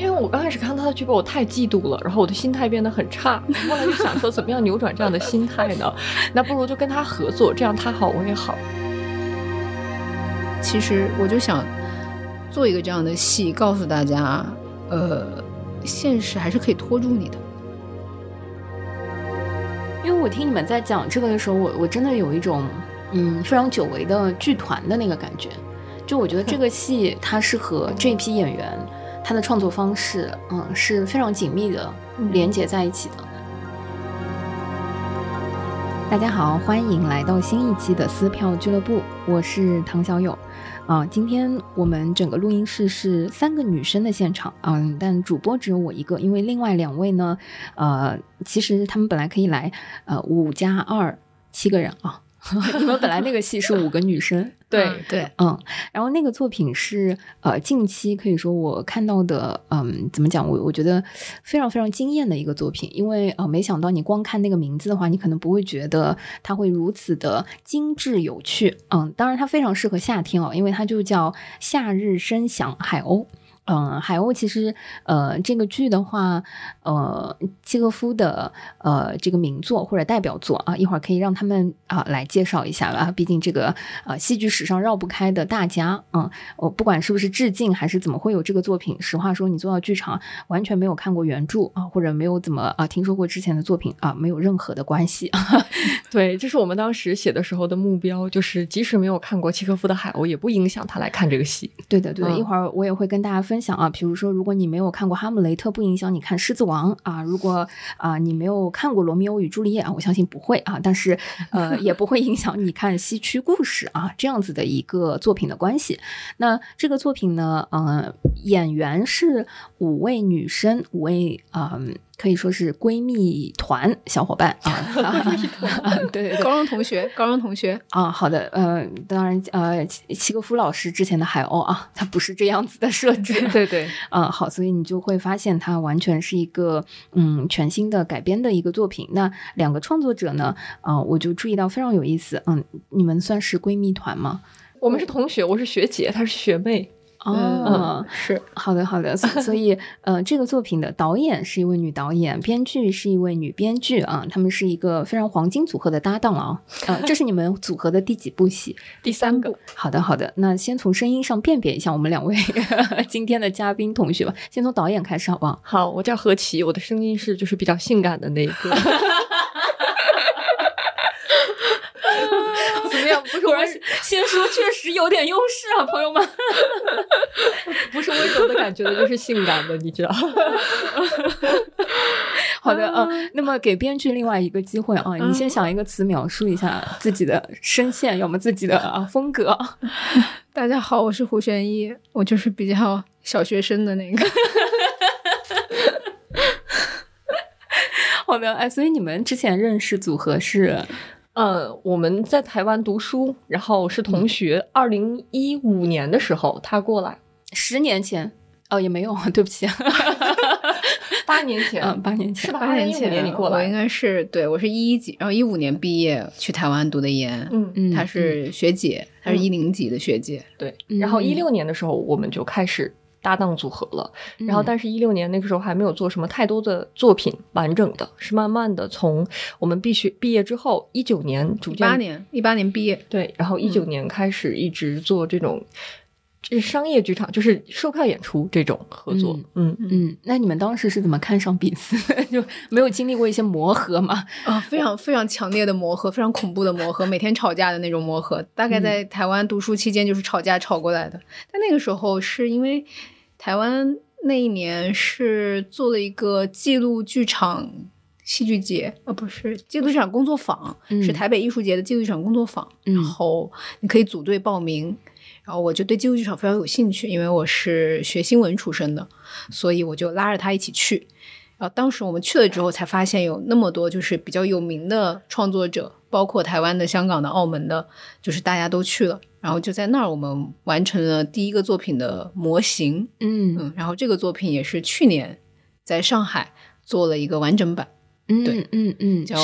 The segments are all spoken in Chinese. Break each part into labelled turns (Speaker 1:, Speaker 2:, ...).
Speaker 1: 因为我刚开始看到他的剧本，我太嫉妒了，然后我的心态变得很差。后来就想说，怎么样扭转这样的心态呢？那不如就跟他合作，这样他好我也好。
Speaker 2: 其实我就想做一个这样的戏，告诉大家，呃，现实还是可以拖住你的。
Speaker 3: 因为我听你们在讲这个的时候，我我真的有一种嗯非常久违的剧团的那个感觉。就我觉得这个戏它是和这批演员他的创作方式，嗯是非常紧密的连接在一起的。大家好，欢迎来到新一期的撕票俱乐部，我是唐小友。啊，今天我们整个录音室是三个女生的现场，嗯，但主播只有我一个，因为另外两位呢，呃，其实他们本来可以来，呃，五加二七个人啊。你们本来那个戏是五个女生，
Speaker 1: 对
Speaker 2: 对，
Speaker 3: 嗯，然后那个作品是呃近期可以说我看到的，嗯，怎么讲？我我觉得非常非常惊艳的一个作品，因为呃没想到你光看那个名字的话，你可能不会觉得它会如此的精致有趣，嗯，当然它非常适合夏天哦，因为它就叫《夏日声响海鸥》。嗯，海鸥其实，呃，这个剧的话，呃，契诃夫的呃这个名作或者代表作啊，一会儿可以让他们啊来介绍一下吧。毕竟这个呃戏剧史上绕不开的大家，嗯，我不管是不是致敬还是怎么会有这个作品，实话说，你做到剧场完全没有看过原著啊，或者没有怎么啊听说过之前的作品啊，没有任何的关系。
Speaker 1: 对，这是我们当时写的时候的目标，就是即使没有看过契诃夫的海鸥，也不影响他来看这个戏。
Speaker 3: 对的，对的，一会儿我也会跟大家分。想啊，比如说，如果你没有看过《哈姆雷特》，不影响你看《狮子王》啊。如果啊，你没有看过《罗密欧与朱丽叶》啊，我相信不会啊。但是呃，也不会影响你看《西区故事》啊这样子的一个作品的关系。那这个作品呢，呃，演员是五位女生，五位嗯。可以说是闺蜜团小伙伴啊，对对对，
Speaker 2: 高中同学，高中同学
Speaker 3: 啊，好的，呃，当然，呃，齐格夫老师之前的海鸥啊，它不是这样子的设置，
Speaker 1: 对对，
Speaker 3: 嗯，好，所以你就会发现它完全是一个嗯全新的改编的一个作品。那两个创作者呢，啊，我就注意到非常有意思，嗯，你们算是闺蜜团吗？
Speaker 1: 我们是同学，我是学姐，她是学妹。
Speaker 3: 哦，
Speaker 2: 是
Speaker 3: 好的，好的。所以，呃，这个作品的导演是一位女导演，编剧是一位女编剧啊，他们是一个非常黄金组合的搭档啊。呃，这是你们组合的第几部戏？
Speaker 1: 第三部。
Speaker 3: 好的，好的。那先从声音上辨别一下我们两位 今天的嘉宾同学吧。先从导演开始，好不好？
Speaker 1: 好，我叫何琪，我的声音是就是比较性感的那一个。
Speaker 3: 不是我先说，确实有点优势啊，朋友们。
Speaker 1: 不是温柔的感觉的，就是性感的，你知道。
Speaker 3: 好的啊，那么给编剧另外一个机会啊，你先想一个词描述一下自己的声线，要么自己的啊风格。
Speaker 2: 大家好，我是胡玄一，我就是比较小学生的那个。
Speaker 3: 好的，哎，所以你们之前认识组合是？
Speaker 1: 呃，我们在台湾读书，然后是同学。二零一五年的时候，他过来，
Speaker 3: 十年前哦，也没有，对不起，
Speaker 1: 八年前，
Speaker 3: 嗯，八年前，
Speaker 1: 是八年前？你过来，
Speaker 2: 我应该是对我是一一级，然后一五年毕业去台湾读的研，
Speaker 1: 嗯
Speaker 2: 嗯，她是学姐，她是一零级的学姐，
Speaker 1: 对，然后一六年的时候我们就开始。搭档组合了，然后但是，一六年那个时候还没有做什么太多的作品，完整的是慢慢的从我们必须毕业之后，一九年逐渐，
Speaker 2: 一八年一八年毕业，
Speaker 1: 对，然后一九年开始一直做这种，是商业剧场，就是售票演出这种合作，嗯
Speaker 3: 嗯。那你们当时是怎么看上彼此？就没有经历过一些磨合吗？
Speaker 2: 啊，非常非常强烈的磨合，非常恐怖的磨合，每天吵架的那种磨合。大概在台湾读书期间就是吵架吵过来的，但那个时候是因为。台湾那一年是做了一个记录剧场戏剧节，呃，不是记录剧场工作坊，是台北艺术节的记录剧场工作坊。然后你可以组队报名，然后我就对记录剧场非常有兴趣，因为我是学新闻出身的，所以我就拉着他一起去。然后当时我们去了之后，才发现有那么多就是比较有名的创作者，包括台湾的、香港的、澳门的，就是大家都去了。然后就在那儿，我们完成了第一个作品的模型，
Speaker 3: 嗯
Speaker 2: 嗯，然后这个作品也是去年在上海做了一个完整版，
Speaker 3: 嗯
Speaker 2: 对，
Speaker 3: 嗯嗯，
Speaker 2: 叫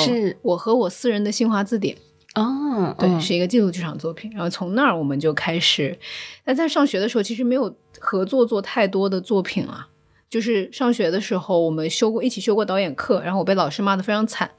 Speaker 2: 我和我私人的新华字典，
Speaker 3: 哦，
Speaker 2: 对，是一个记录剧场作品。然后从那儿我们就开始，但在上学的时候其实没有合作做太多的作品啊，就是上学的时候我们修过一起修过导演课，然后我被老师骂得非常惨，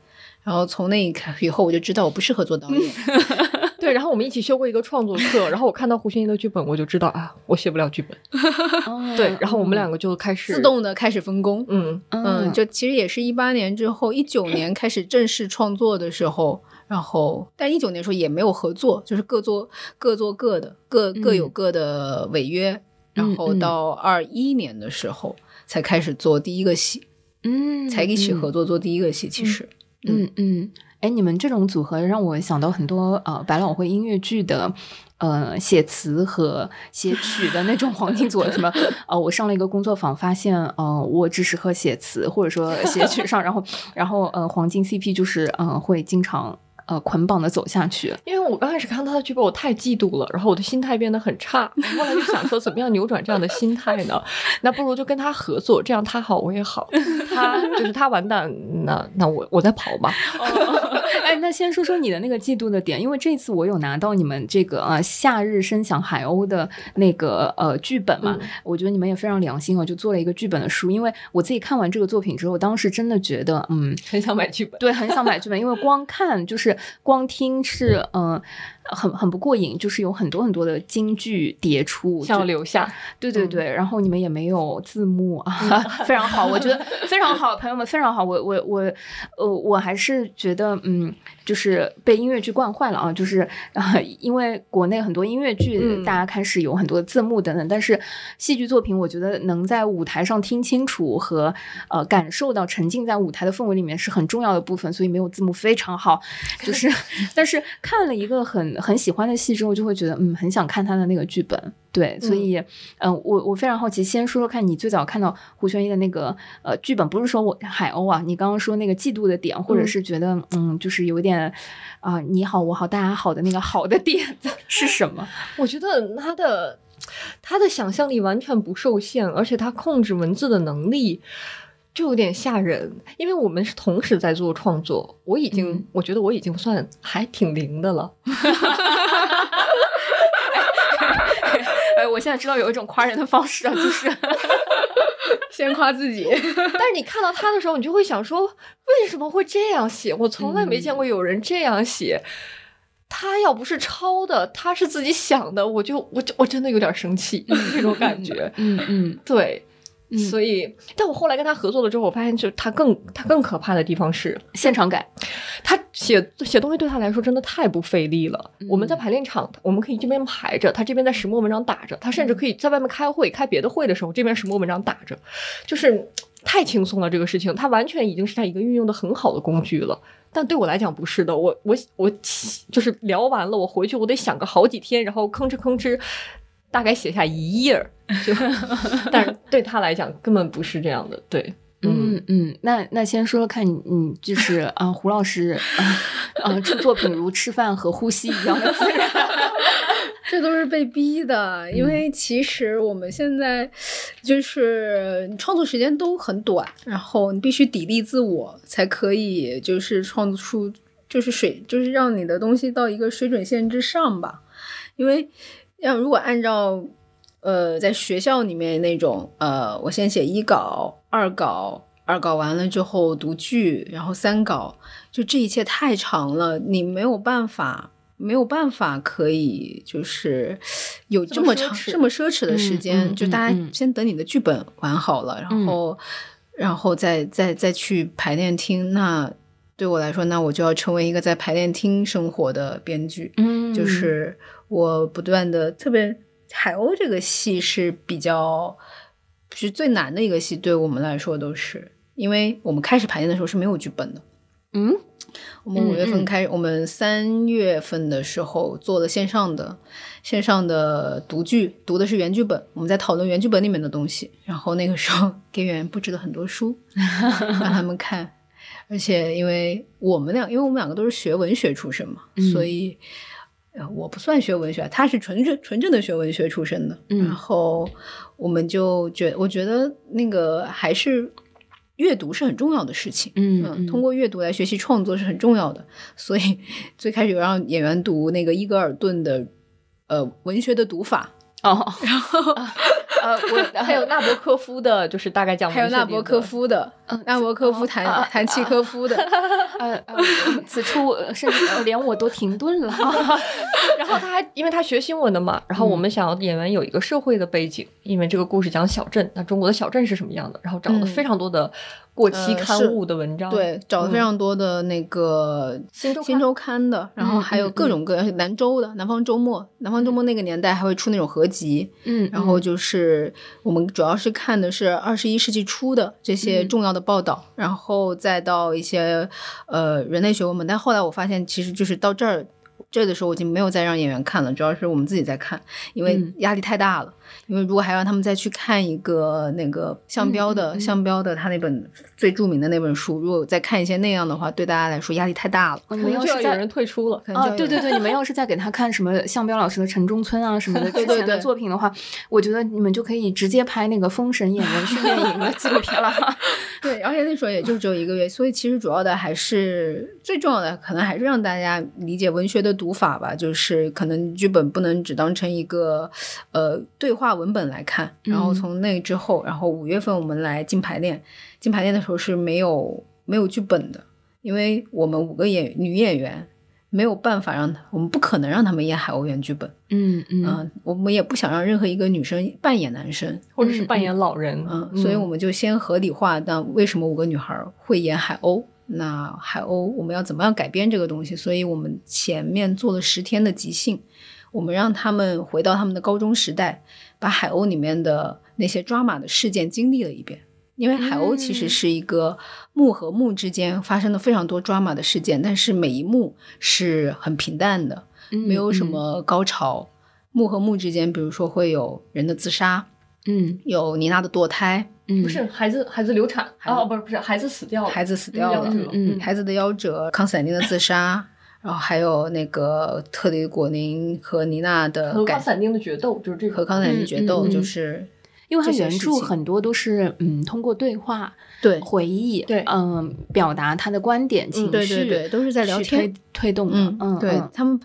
Speaker 2: 然后从那一刻以后我就知道我不适合做导演。
Speaker 1: 对，然后我们一起修过一个创作课，然后我看到胡宣一的剧本，我就知道啊，我写不了剧本。对，然后我们两个就开始
Speaker 2: 自动的开始分工。
Speaker 1: 嗯
Speaker 2: 嗯，就其实也是一八年之后，一九年开始正式创作的时候，然后但一九年时候也没有合作，就是各做各做各的，各各有各的违约。然后到二一年的时候才开始做第一个戏，
Speaker 3: 嗯，
Speaker 2: 才一起合作做第一个戏。其实，
Speaker 3: 嗯嗯，哎，你们这种组合让我想到很多呃百老汇音乐剧的呃写词和写曲的那种黄金组合，什么 呃，我上了一个工作坊，发现呃我只适合写词或者说写曲上，然后然后呃黄金 CP 就是呃会经常。呃，捆绑的走下去。
Speaker 1: 因为我刚开始看到他的剧本，我太嫉妒了，然后我的心态变得很差。后来就想说，怎么样扭转这样的心态呢？那不如就跟他合作，这样他好我也好，他就是他完蛋，那那我我再跑吧。
Speaker 3: 哎，那先说说你的那个嫉妒的点，因为这次我有拿到你们这个呃《夏日声响海鸥》的那个呃剧本嘛，我觉得你们也非常良心哦，就做了一个剧本的书。因为我自己看完这个作品之后，当时真的觉得，嗯，
Speaker 1: 很想买剧本，
Speaker 3: 对，很想买剧本，因为光看就是光听是嗯。很很不过瘾，就是有很多很多的京剧叠出，
Speaker 1: 要留下。
Speaker 3: 对对对，然后你们也没有字幕啊，非常好，我觉得非常好，朋友们非常好。我我我，呃，我还是觉得，嗯，就是被音乐剧惯坏了啊，就是啊，因为国内很多音乐剧大家开始有很多字幕等等，但是戏剧作品，我觉得能在舞台上听清楚和呃感受到沉浸在舞台的氛围里面是很重要的部分，所以没有字幕非常好。就是，但是看了一个很。很喜欢的戏之后，就会觉得嗯，很想看他的那个剧本。对，所以嗯，我我非常好奇，先说说看你最早看到胡宣一的那个呃剧本，不是说我海鸥啊，你刚刚说那个嫉妒的点，或者是觉得嗯，就是有点啊你好我好大家好的那个好的点 是什么？
Speaker 1: 我觉得他的他的想象力完全不受限，而且他控制文字的能力。就有点吓人，因为我们是同时在做创作，我已经我觉得我已经算还挺灵的了。
Speaker 3: 哎，我现在知道有一种夸人的方式啊，就是
Speaker 2: 先夸自己。但
Speaker 1: 是你看到他的时候，你就会想说，为什么会这样写？我从来没见过有人这样写。他要不是抄的，他是自己想的，我就我就我真的有点生气，这种感觉。
Speaker 3: 嗯嗯，
Speaker 1: 对。所以，但我后来跟他合作了之后，我发现，就他更他更可怕的地方是
Speaker 3: 现场改。
Speaker 1: 他写写东西对他来说真的太不费力了。我们在排练场，我们可以这边排着，他这边在石墨文章打着，他甚至可以在外面开会开别的会的时候，这边石墨文章打着，就是太轻松了。这个事情，他完全已经是他一个运用的很好的工具了。但对我来讲不是的，我我我就是聊完了，我回去我得想个好几天，然后吭哧吭哧。大概写下一页儿，就，但是对他来讲根本不是这样的。对，
Speaker 3: 嗯嗯，那那先说说看，你，你，就是啊，胡老师啊，出作品如吃饭和呼吸一样的自然，
Speaker 2: 这都是被逼的。因为其实我们现在就是创作时间都很短，然后你必须砥砺自我，才可以就是创作出就是水，就是让你的东西到一个水准线之上吧，因为。要如果按照，呃，在学校里面那种，呃，我先写一稿、二稿，二稿完了之后读剧，然后三稿，就这一切太长了，你没有办法，没有办法可以就是有这么长、这么奢侈的时间，就大家先等你的剧本完好了，然后，然后再再再去排练厅。那对我来说，那我就要成为一个在排练厅生活的编剧，
Speaker 3: 嗯，
Speaker 2: 就是。我不断的，特别海鸥这个戏是比较是最难的一个戏，对我们来说都是，因为我们开始排练的时候是没有剧本的。
Speaker 3: 嗯，
Speaker 2: 我们五月份开，我们三月份的时候做了线上的线上的读剧，读的是原剧本，我们在讨论原剧本里面的东西，然后那个时候给演员布置了很多书让他们看，而且因为我们俩，因为我们两个都是学文学出身嘛，所以。我不算学文学，他是纯正纯正的学文学出身的。然后我们就觉，我觉得那个还是阅读是很重要的事情。
Speaker 3: 嗯，
Speaker 2: 通过阅读来学习创作是很重要的。所以 最开始有让演员读那个伊格尔顿的呃文学的读法。
Speaker 3: 哦，
Speaker 2: 然后
Speaker 3: 呃，我
Speaker 1: 还有纳博科夫的，就是大概讲
Speaker 2: 还有纳博科夫的，纳博科夫弹弹契科夫的，
Speaker 3: 呃呃，此处甚至连我都停顿了。
Speaker 1: 然后他还因为他学新闻的嘛，然后我们想要演员有一个社会的背景，因为这个故事讲小镇，那中国的小镇是什么样的？然后找了非常多的过期刊物的文章，
Speaker 2: 对，找了非常多的那个
Speaker 1: 新周
Speaker 2: 新周刊的，然后还有各种各样南周的南方周末，南方周末那个年代还会出那种合集，
Speaker 3: 嗯，
Speaker 2: 然后就是我们主要是看的是二十一世纪初的这些重要的报道，然后再到一些呃人类学文本，但后来我发现其实就是到这儿。这的时候我已经没有再让演员看了，主要是我们自己在看，因为压力太大了。因为如果还让他们再去看一个那个项标的项标的他那本最著名的那本书，如果再看一些那样的话，对大家来说压力太大了。
Speaker 3: 你们要是
Speaker 1: 有人退出了
Speaker 3: 啊？对对对，你们要是再给他看什么 项标老师的《城中村》啊什么的 之前的作品的话，我觉得你们就可以直接拍那个《封神演员训练营》的纪录片了。
Speaker 2: 对，而且那时候也就只有一个月，所以其实主要的还是最重要的，可能还是让大家理解文学的读法吧，就是可能剧本不能只当成一个呃对话。文本来看，然后从那之后，然后五月份我们来进排练。进排练的时候是没有没有剧本的，因为我们五个演女演员没有办法让，我们不可能让他们演海鸥原剧本。
Speaker 3: 嗯嗯，
Speaker 2: 我们也不想让任何一个女生扮演男生，
Speaker 1: 或者是扮演老人。
Speaker 2: 嗯，所以我们就先合理化，那为什么五个女孩会演海鸥？那海鸥我们要怎么样改编这个东西？所以我们前面做了十天的即兴，我们让他们回到他们的高中时代。把海鸥里面的那些抓马的事件经历了一遍，因为海鸥其实是一个幕和幕之间发生了非常多抓马的事件，但是每一幕是很平淡的，没有什么高潮。幕和幕之间，比如说会有人的自杀，
Speaker 3: 嗯，
Speaker 2: 有妮娜的堕胎，
Speaker 3: 嗯，
Speaker 1: 不是孩子孩子流产，哦，不是不是孩子死掉了，
Speaker 2: 孩子死掉了，
Speaker 3: 嗯，
Speaker 2: 孩子的夭折，康斯坦丁的自杀。然后还有那个特里果宁和妮娜的
Speaker 1: 和康斯坦丁的决斗，就是这个
Speaker 2: 和康斯坦丁决斗，就是
Speaker 3: 因为他原著很多都是嗯通过对话、
Speaker 2: 对
Speaker 3: 回忆、
Speaker 1: 对
Speaker 3: 嗯表达他的观点、情绪，
Speaker 2: 对对对，都是在聊天
Speaker 3: 推动的。嗯，
Speaker 2: 对他们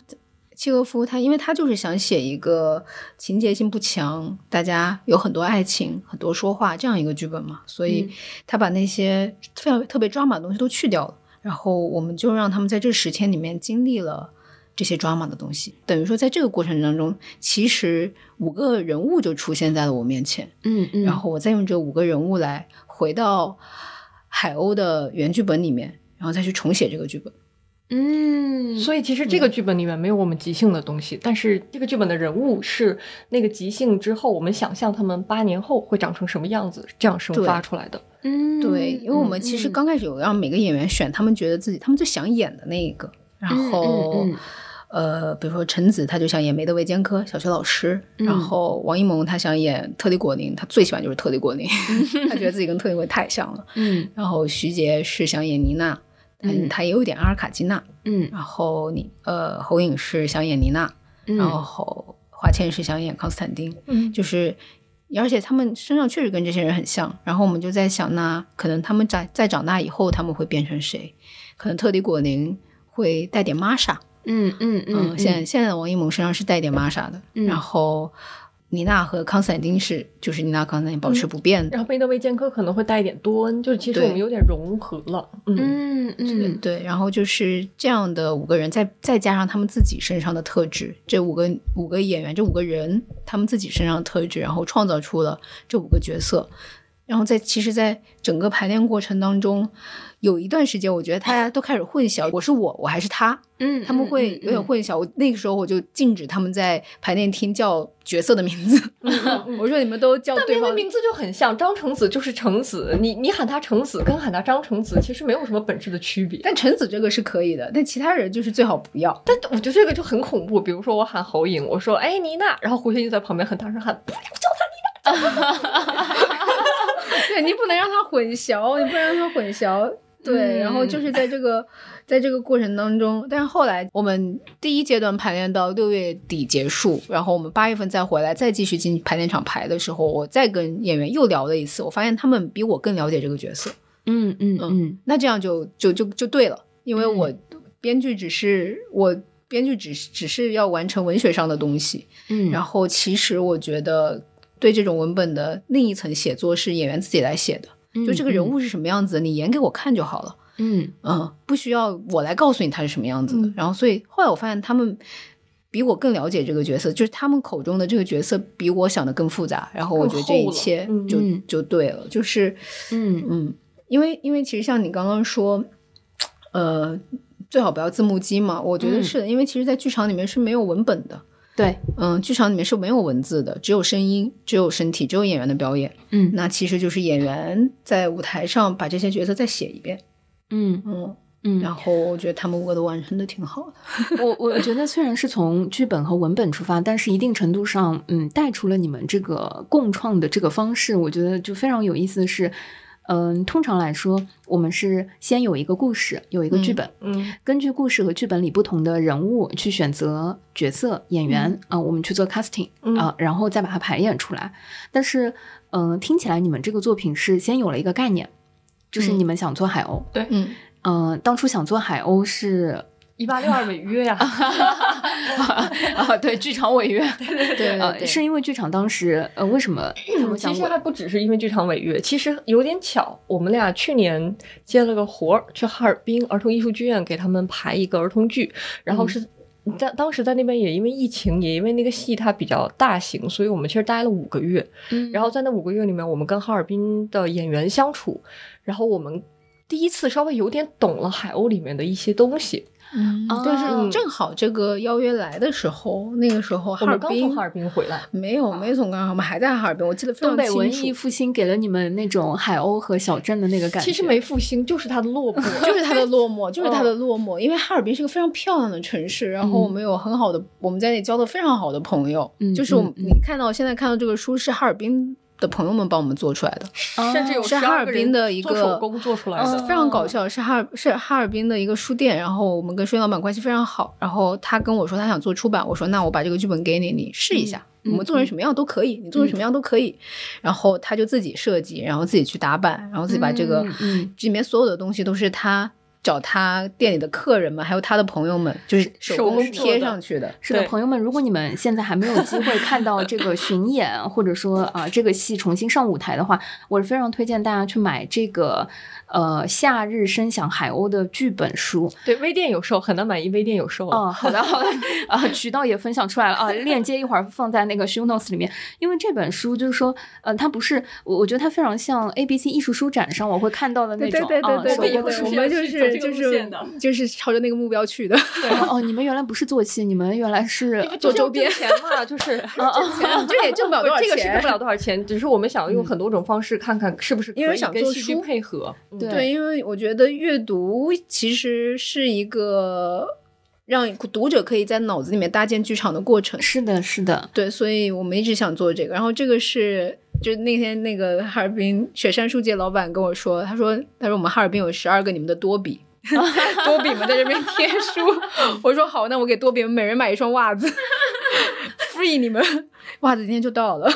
Speaker 2: 契诃夫他，因为他就是想写一个情节性不强，大家有很多爱情、很多说话这样一个剧本嘛，所以他把那些非常特别抓马的东西都去掉了。然后我们就让他们在这十天里面经历了这些 drama 的东西，等于说在这个过程当中，其实五个人物就出现在了我面前，
Speaker 3: 嗯嗯，
Speaker 2: 然后我再用这五个人物来回到海鸥的原剧本里面，然后再去重写这个剧本。
Speaker 3: 嗯，
Speaker 1: 所以其实这个剧本里面没有我们即兴的东西，但是这个剧本的人物是那个即兴之后，我们想象他们八年后会长成什么样子，这样生发出来的。
Speaker 3: 嗯，
Speaker 2: 对，因为我们其实刚开始有让每个演员选他们觉得自己他们最想演的那一个，然后呃，比如说陈子他就想演梅德韦坚科小学老师，然后王一萌他想演特里果宁，他最喜欢就是特里果宁，他觉得自己跟特里果宁太像了。
Speaker 3: 嗯，
Speaker 2: 然后徐杰是想演妮娜。嗯，他也有点阿尔卡基娜，
Speaker 3: 嗯，
Speaker 2: 然后你呃侯颖是想演妮娜，然后华倩是想演康斯坦丁，
Speaker 1: 嗯，
Speaker 2: 就是而且他们身上确实跟这些人很像，然后我们就在想，那可能他们长在长大以后他们会变成谁？可能特里果宁会带点玛莎，
Speaker 3: 嗯嗯嗯，
Speaker 2: 现在现在的王一萌身上是带点玛莎的，然后。妮娜和康斯坦丁是，就是妮娜、康斯坦丁保持不变的。
Speaker 1: 然后贝德维坚科可能会带一点多恩，就是其实我们有点融合了。
Speaker 3: 嗯嗯
Speaker 2: 对。然后就是这样的五个人，再再加上他们自己身上的特质，这五个五个演员，这五个人他们自己身上的特质，然后创造出了这五个角色。然后在其实，在整个排练过程当中。有一段时间，我觉得大家都开始混淆，我是我，我还是他，
Speaker 3: 嗯，
Speaker 2: 他们会有点混淆。我那个时候我就禁止他们在排练厅叫角色的名字，我说你们都叫对方
Speaker 1: 名字就很像，张成子就是成子，你你喊他成子跟喊他张成子其实没有什么本质的区别。
Speaker 2: 但成子这个是可以的，但其他人就是最好不要。
Speaker 1: 但我觉得这个就很恐怖，比如说我喊侯颖，我说哎妮娜，然后胡雪就在旁边很大声喊不要叫
Speaker 2: 他妮娜，对你不能让他混淆，你不能让他混淆。对，然后就是在这个，在这个过程当中，但是后来我们第一阶段排练到六月底结束，然后我们八月份再回来，再继续进排练场排的时候，我再跟演员又聊了一次，我发现他们比我更了解这个角色。
Speaker 3: 嗯嗯嗯，
Speaker 2: 那这样就就就就对了，因为我编剧只是我编剧只是只是要完成文学上的东西，
Speaker 3: 嗯，
Speaker 2: 然后其实我觉得。对这种文本的另一层写作是演员自己来写的，就这个人物是什么样子，你演给我看就好了。
Speaker 3: 嗯
Speaker 2: 嗯，不需要我来告诉你他是什么样子的。
Speaker 1: 嗯
Speaker 2: 然后，所以后来我发现他们比我更了解这个角色，就是他们口中的这个角色比我想的更复杂。然后我觉得这一切就
Speaker 3: 嗯
Speaker 2: 就对了，就是
Speaker 3: 嗯
Speaker 2: 嗯，因为因为其实像你刚刚说，呃，最好不要字幕机嘛，我觉得
Speaker 3: 嗯
Speaker 2: 是的，因为其实，在剧场里面是没有文本的。
Speaker 3: 对，
Speaker 2: 嗯，剧场里面是没有文字的，只有声音，只有身体，只有演员的表演。
Speaker 3: 嗯
Speaker 2: 那其实就是演员在舞台上把这些角色再写一遍。
Speaker 3: 嗯
Speaker 2: 嗯，
Speaker 3: 嗯，
Speaker 2: 然后我觉得他们五个都完成的挺好的。
Speaker 3: 我我觉得虽然是从剧本和文本出发，但是一定程度上，嗯，带出了你们这个共创的这个方式，我觉得就非常有意思的是。嗯，通常来说，我们是先有一个故事，有一个剧本，
Speaker 1: 嗯
Speaker 3: 根据故事和剧本里不同的人物去选择角色、演员啊、我们去做 casting
Speaker 1: 嗯
Speaker 3: 啊、然后再把它排演出来。但是，嗯、听起来你们这个作品是先有了一个概念，就是
Speaker 2: 嗯
Speaker 3: 你们想做海鸥。
Speaker 2: 嗯，
Speaker 3: 嗯、当初想做海鸥是
Speaker 1: 一八六二违约呀，
Speaker 3: 啊，对，剧场违约，
Speaker 2: 对对
Speaker 3: 呃，
Speaker 2: 对，
Speaker 3: 是因为剧场当时呃，为什么
Speaker 1: 其实还不只是因为剧场违约，其实有点巧，我们俩去年接了个活儿，去哈尔滨儿童艺术剧院给他们排一个儿童剧，然后是。当当时在那边也因为疫情，也因为那个戏它比较大型，所以我们其实待了五个月。
Speaker 3: 嗯
Speaker 1: 然后在那五个月里面，我们跟哈尔滨的演员相处，然后我们第一次稍微有点懂了海鸥里面的一些东西。
Speaker 2: 嗯
Speaker 3: 哦，
Speaker 2: 但是正好这个邀约来的时候，那个时候哈尔滨
Speaker 1: 们刚从哈尔滨回来，
Speaker 2: 没有没从刚刚，我们还在哈尔滨，我记得非
Speaker 3: 东
Speaker 2: 常
Speaker 3: 北文艺
Speaker 2: 清楚。
Speaker 3: 复兴给了你们那种海鸥和小镇的那个感觉。
Speaker 1: 其实没复兴，就是它的落寞，
Speaker 2: 就是它的 落寞，就是它
Speaker 1: 嗯
Speaker 2: 的落寞。因为哈尔滨是个非常漂亮的城市，然后
Speaker 3: 嗯
Speaker 2: 我们有很好的，我们在那里交的非常好的朋友。
Speaker 3: 嗯
Speaker 2: 就是我们你看到现在看到这个书是哈尔滨的朋友们帮我们做出来的，
Speaker 1: 甚至有12
Speaker 2: 是哈尔滨的一个
Speaker 1: 手工做出来的。
Speaker 3: 哦
Speaker 2: 非常搞笑。是哈尔是哈尔滨的一个书店，然后我们跟书店老板关系非常好，然后他跟我说他想做出版，我说那我把这个剧本给你，你试一下。
Speaker 3: 嗯
Speaker 2: 我们做成什么样都可以，你做成什么样都可以。然后他就自己设计，然后自己去打版，然后自己把这个、
Speaker 3: 嗯嗯
Speaker 2: 这里面所有的东西都是他找他店里的客人们，还有他的朋友们，就是手
Speaker 1: 手
Speaker 2: 工贴上去的。
Speaker 3: 是的，朋友们，如果你们现在还没有机会看到这个巡演，或者说啊、这个戏重新上舞台的话，我是非常推荐大家去买这个呃《夏日声响海鸥》的剧本书。
Speaker 1: 对，微店有售，很难满意，微店有售了。
Speaker 3: 哦，好的好的，啊，渠道也分享出来了啊，链接一会儿放在那个 show notes 里面。因为这本书就是说，呃，它不是我，我觉得它非常像 ABC 艺术书展上我会看到的那种啊，
Speaker 2: 对
Speaker 3: 手工的书
Speaker 2: 我们就是就是就是朝着那个目标去的。
Speaker 3: 哦哦，你们原来不是做戏，你们原来是
Speaker 2: 做周边
Speaker 1: 嘛，就是
Speaker 2: 挣钱这也挣不了多少钱
Speaker 1: 这个是挣不了多少钱，只是我们想用很多种方式看看是不是
Speaker 2: 因为
Speaker 1: 可以跟
Speaker 2: 书
Speaker 1: 戏剧配合。嗯
Speaker 3: 对
Speaker 2: 对，因为我觉得阅读其实是一个让读者可以在脑子里面搭建剧场的过程。
Speaker 3: 是的，是的，
Speaker 2: 对，所以我们一直想做这个。然后这个是，就那天那个哈尔滨雪山书界老板跟我说，他说他说我们哈尔滨有十二个你们的多比。多比们在这边贴书，我说好，那我给多比们每人买一双袜子，free 你们，袜子今天就到了。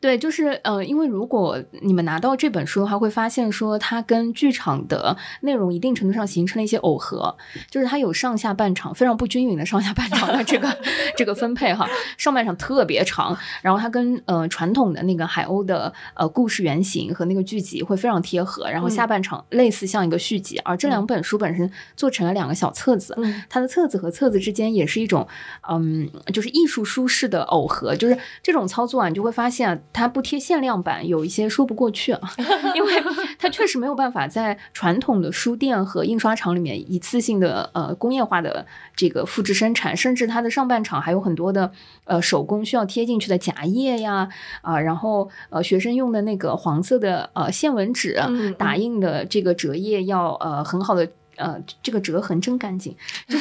Speaker 3: 对，就是呃，因为如果你们拿到这本书的话，会发现说它跟剧场的内容一定程度上形成了一些耦合，就是它有上下半场非常不均匀的上下半场的这个 这个分配哈，上半场特别长，然后它跟呃传统的那个海鸥的呃故事原型和那个剧集会非常贴合，然后下半场类似像一个续集，而这两本书本身做成了两个小册子，
Speaker 1: 嗯
Speaker 3: 它的册子和册子之间也是一种，嗯，就是艺术书式的耦合，就是这种操作啊，你就会发现啊它不贴限量版有一些说不过去啊，因为它确实没有办法在传统的书店和印刷厂里面一次性的呃工业化的这个复制生产，甚至它的上半场还有很多的呃手工需要贴进去的夹页呀啊、然后呃学生用的那个黄色的呃线纹纸、
Speaker 1: 嗯
Speaker 3: 打印的这个折页要呃很好的。呃，这个折痕真干净，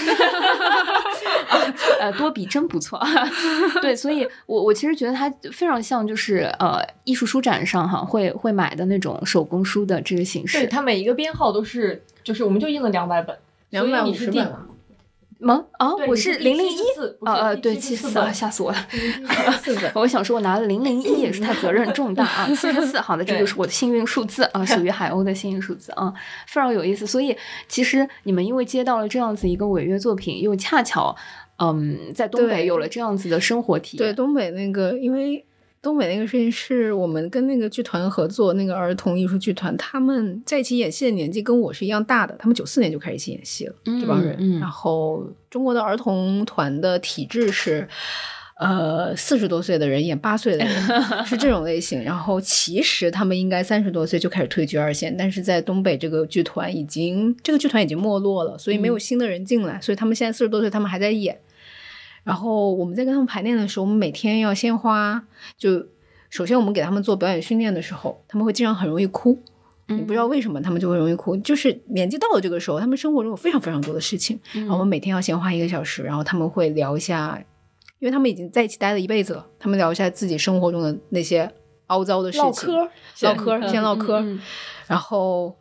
Speaker 3: 呃，多比真不错。对，所以我我其实觉得它非常像就是呃艺术书展上哈会会买的那种手工书的这个形
Speaker 1: 对，
Speaker 3: 式
Speaker 1: 它每一个编号都是，就是我们就印了两百本，所以你是
Speaker 2: 250本啊
Speaker 3: 吗？啊，我是零零一，啊啊，对，七
Speaker 1: 十
Speaker 3: 四啊，吓死我了。
Speaker 2: 四本。
Speaker 3: 我想说，我拿了零零一也是太责任重大啊。七十四，好的，这就是我的幸运数字啊，属于海鸥的幸运数字啊，非常有意思。所以其实你们因为接到了这样子一个违约作品，又恰巧嗯在东北有了这样子的生活体验对，
Speaker 2: 东北那个，因为东北那个事情是我们跟那个剧团合作，那个儿童艺术剧团，他们在一起演戏的年纪跟我是一样大的，他们九四年就开始一起演戏了，这帮人。
Speaker 3: 嗯
Speaker 2: 然后中国的儿童团的体制是。呃，四十多岁的人演八岁的人是这种类型，然后其实他们应该三十多岁就开始退居二线，但是在东北这个剧团已经这个剧团已经没落了，所以没有新的人进来，所以他们现在四十多岁，他们还在演。然后我们在跟他们排练的时候，我们每天要鲜花。就首先我们给他们做表演训练的时候，他们会经常很容易哭，你不知道为什么他们就会容易哭。就是年纪到了这个时候，他们生活中有非常非常多的事情，然后我们每天要鲜花一个小时，然后他们会聊一下，因为他们已经在一起待了一辈子了，他们聊一下自己生活中的那些凹糟的事情，
Speaker 1: 唠嗑，
Speaker 2: 唠嗑，先唠嗑。
Speaker 3: 嗯
Speaker 2: 然后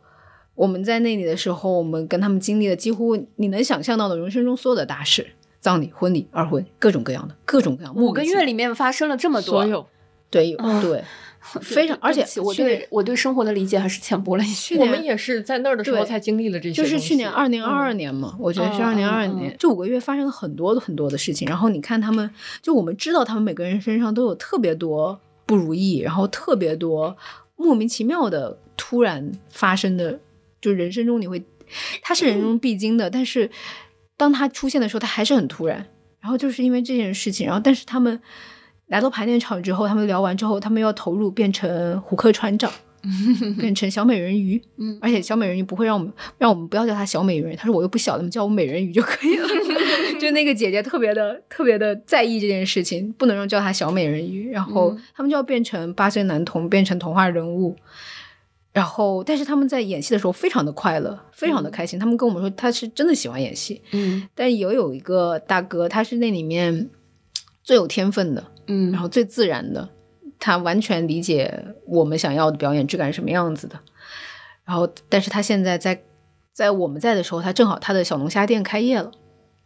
Speaker 2: 我们在那里的时候，我们跟他们经历了几乎你能想象到的人生中所有的大事，葬礼、婚礼、二婚，各种各样的，各种各样。
Speaker 3: 五个月里面发生了这么多，
Speaker 1: 所有
Speaker 2: 对 非常，而且
Speaker 3: 我对我对生活的理解还是浅薄了一些。
Speaker 1: 我们也是在那儿的时候
Speaker 2: 对
Speaker 1: 才经历了这些，
Speaker 2: 就是去年二零二二
Speaker 1: 嗯
Speaker 2: 年嘛，我觉得是
Speaker 3: 嗯
Speaker 2: 二零二二
Speaker 3: 嗯
Speaker 2: 年，这五个月发生了很多很多的事情。然后你看他们，就我们知道他们每个人身上都有特别多不如意，然后特别多莫名其妙的突然发生的，就人生中你会，它是人生中必经的，但是当他出现的时候，他还是很突然。然后就是因为这件事情，然后但是他们来到排练场之后，他们聊完之后，他们要投入变成胡克船长。变成小美人鱼，
Speaker 3: 嗯
Speaker 2: 而且小美人鱼不会让我们让我们不要叫她小美人鱼，她说我又不小，你们叫我美人鱼就可以了。就那个姐姐特别的特别的在意这件事情，不能让叫她小美人鱼，然后
Speaker 3: 嗯
Speaker 2: 他们就要变成八岁男童，变成童话人物。然后，但是他们在演戏的时候非常的快乐，非常的开心。他们跟我们说，他是真的喜欢演戏。
Speaker 3: 嗯
Speaker 2: 但也有一个大哥，他是那里面最有天分的，
Speaker 3: 嗯，
Speaker 2: 然后最自然的，他完全理解我们想要的表演质感是什么样子的。然后，但是他现在在在我们在的时候，他正好他的小龙虾店开业了，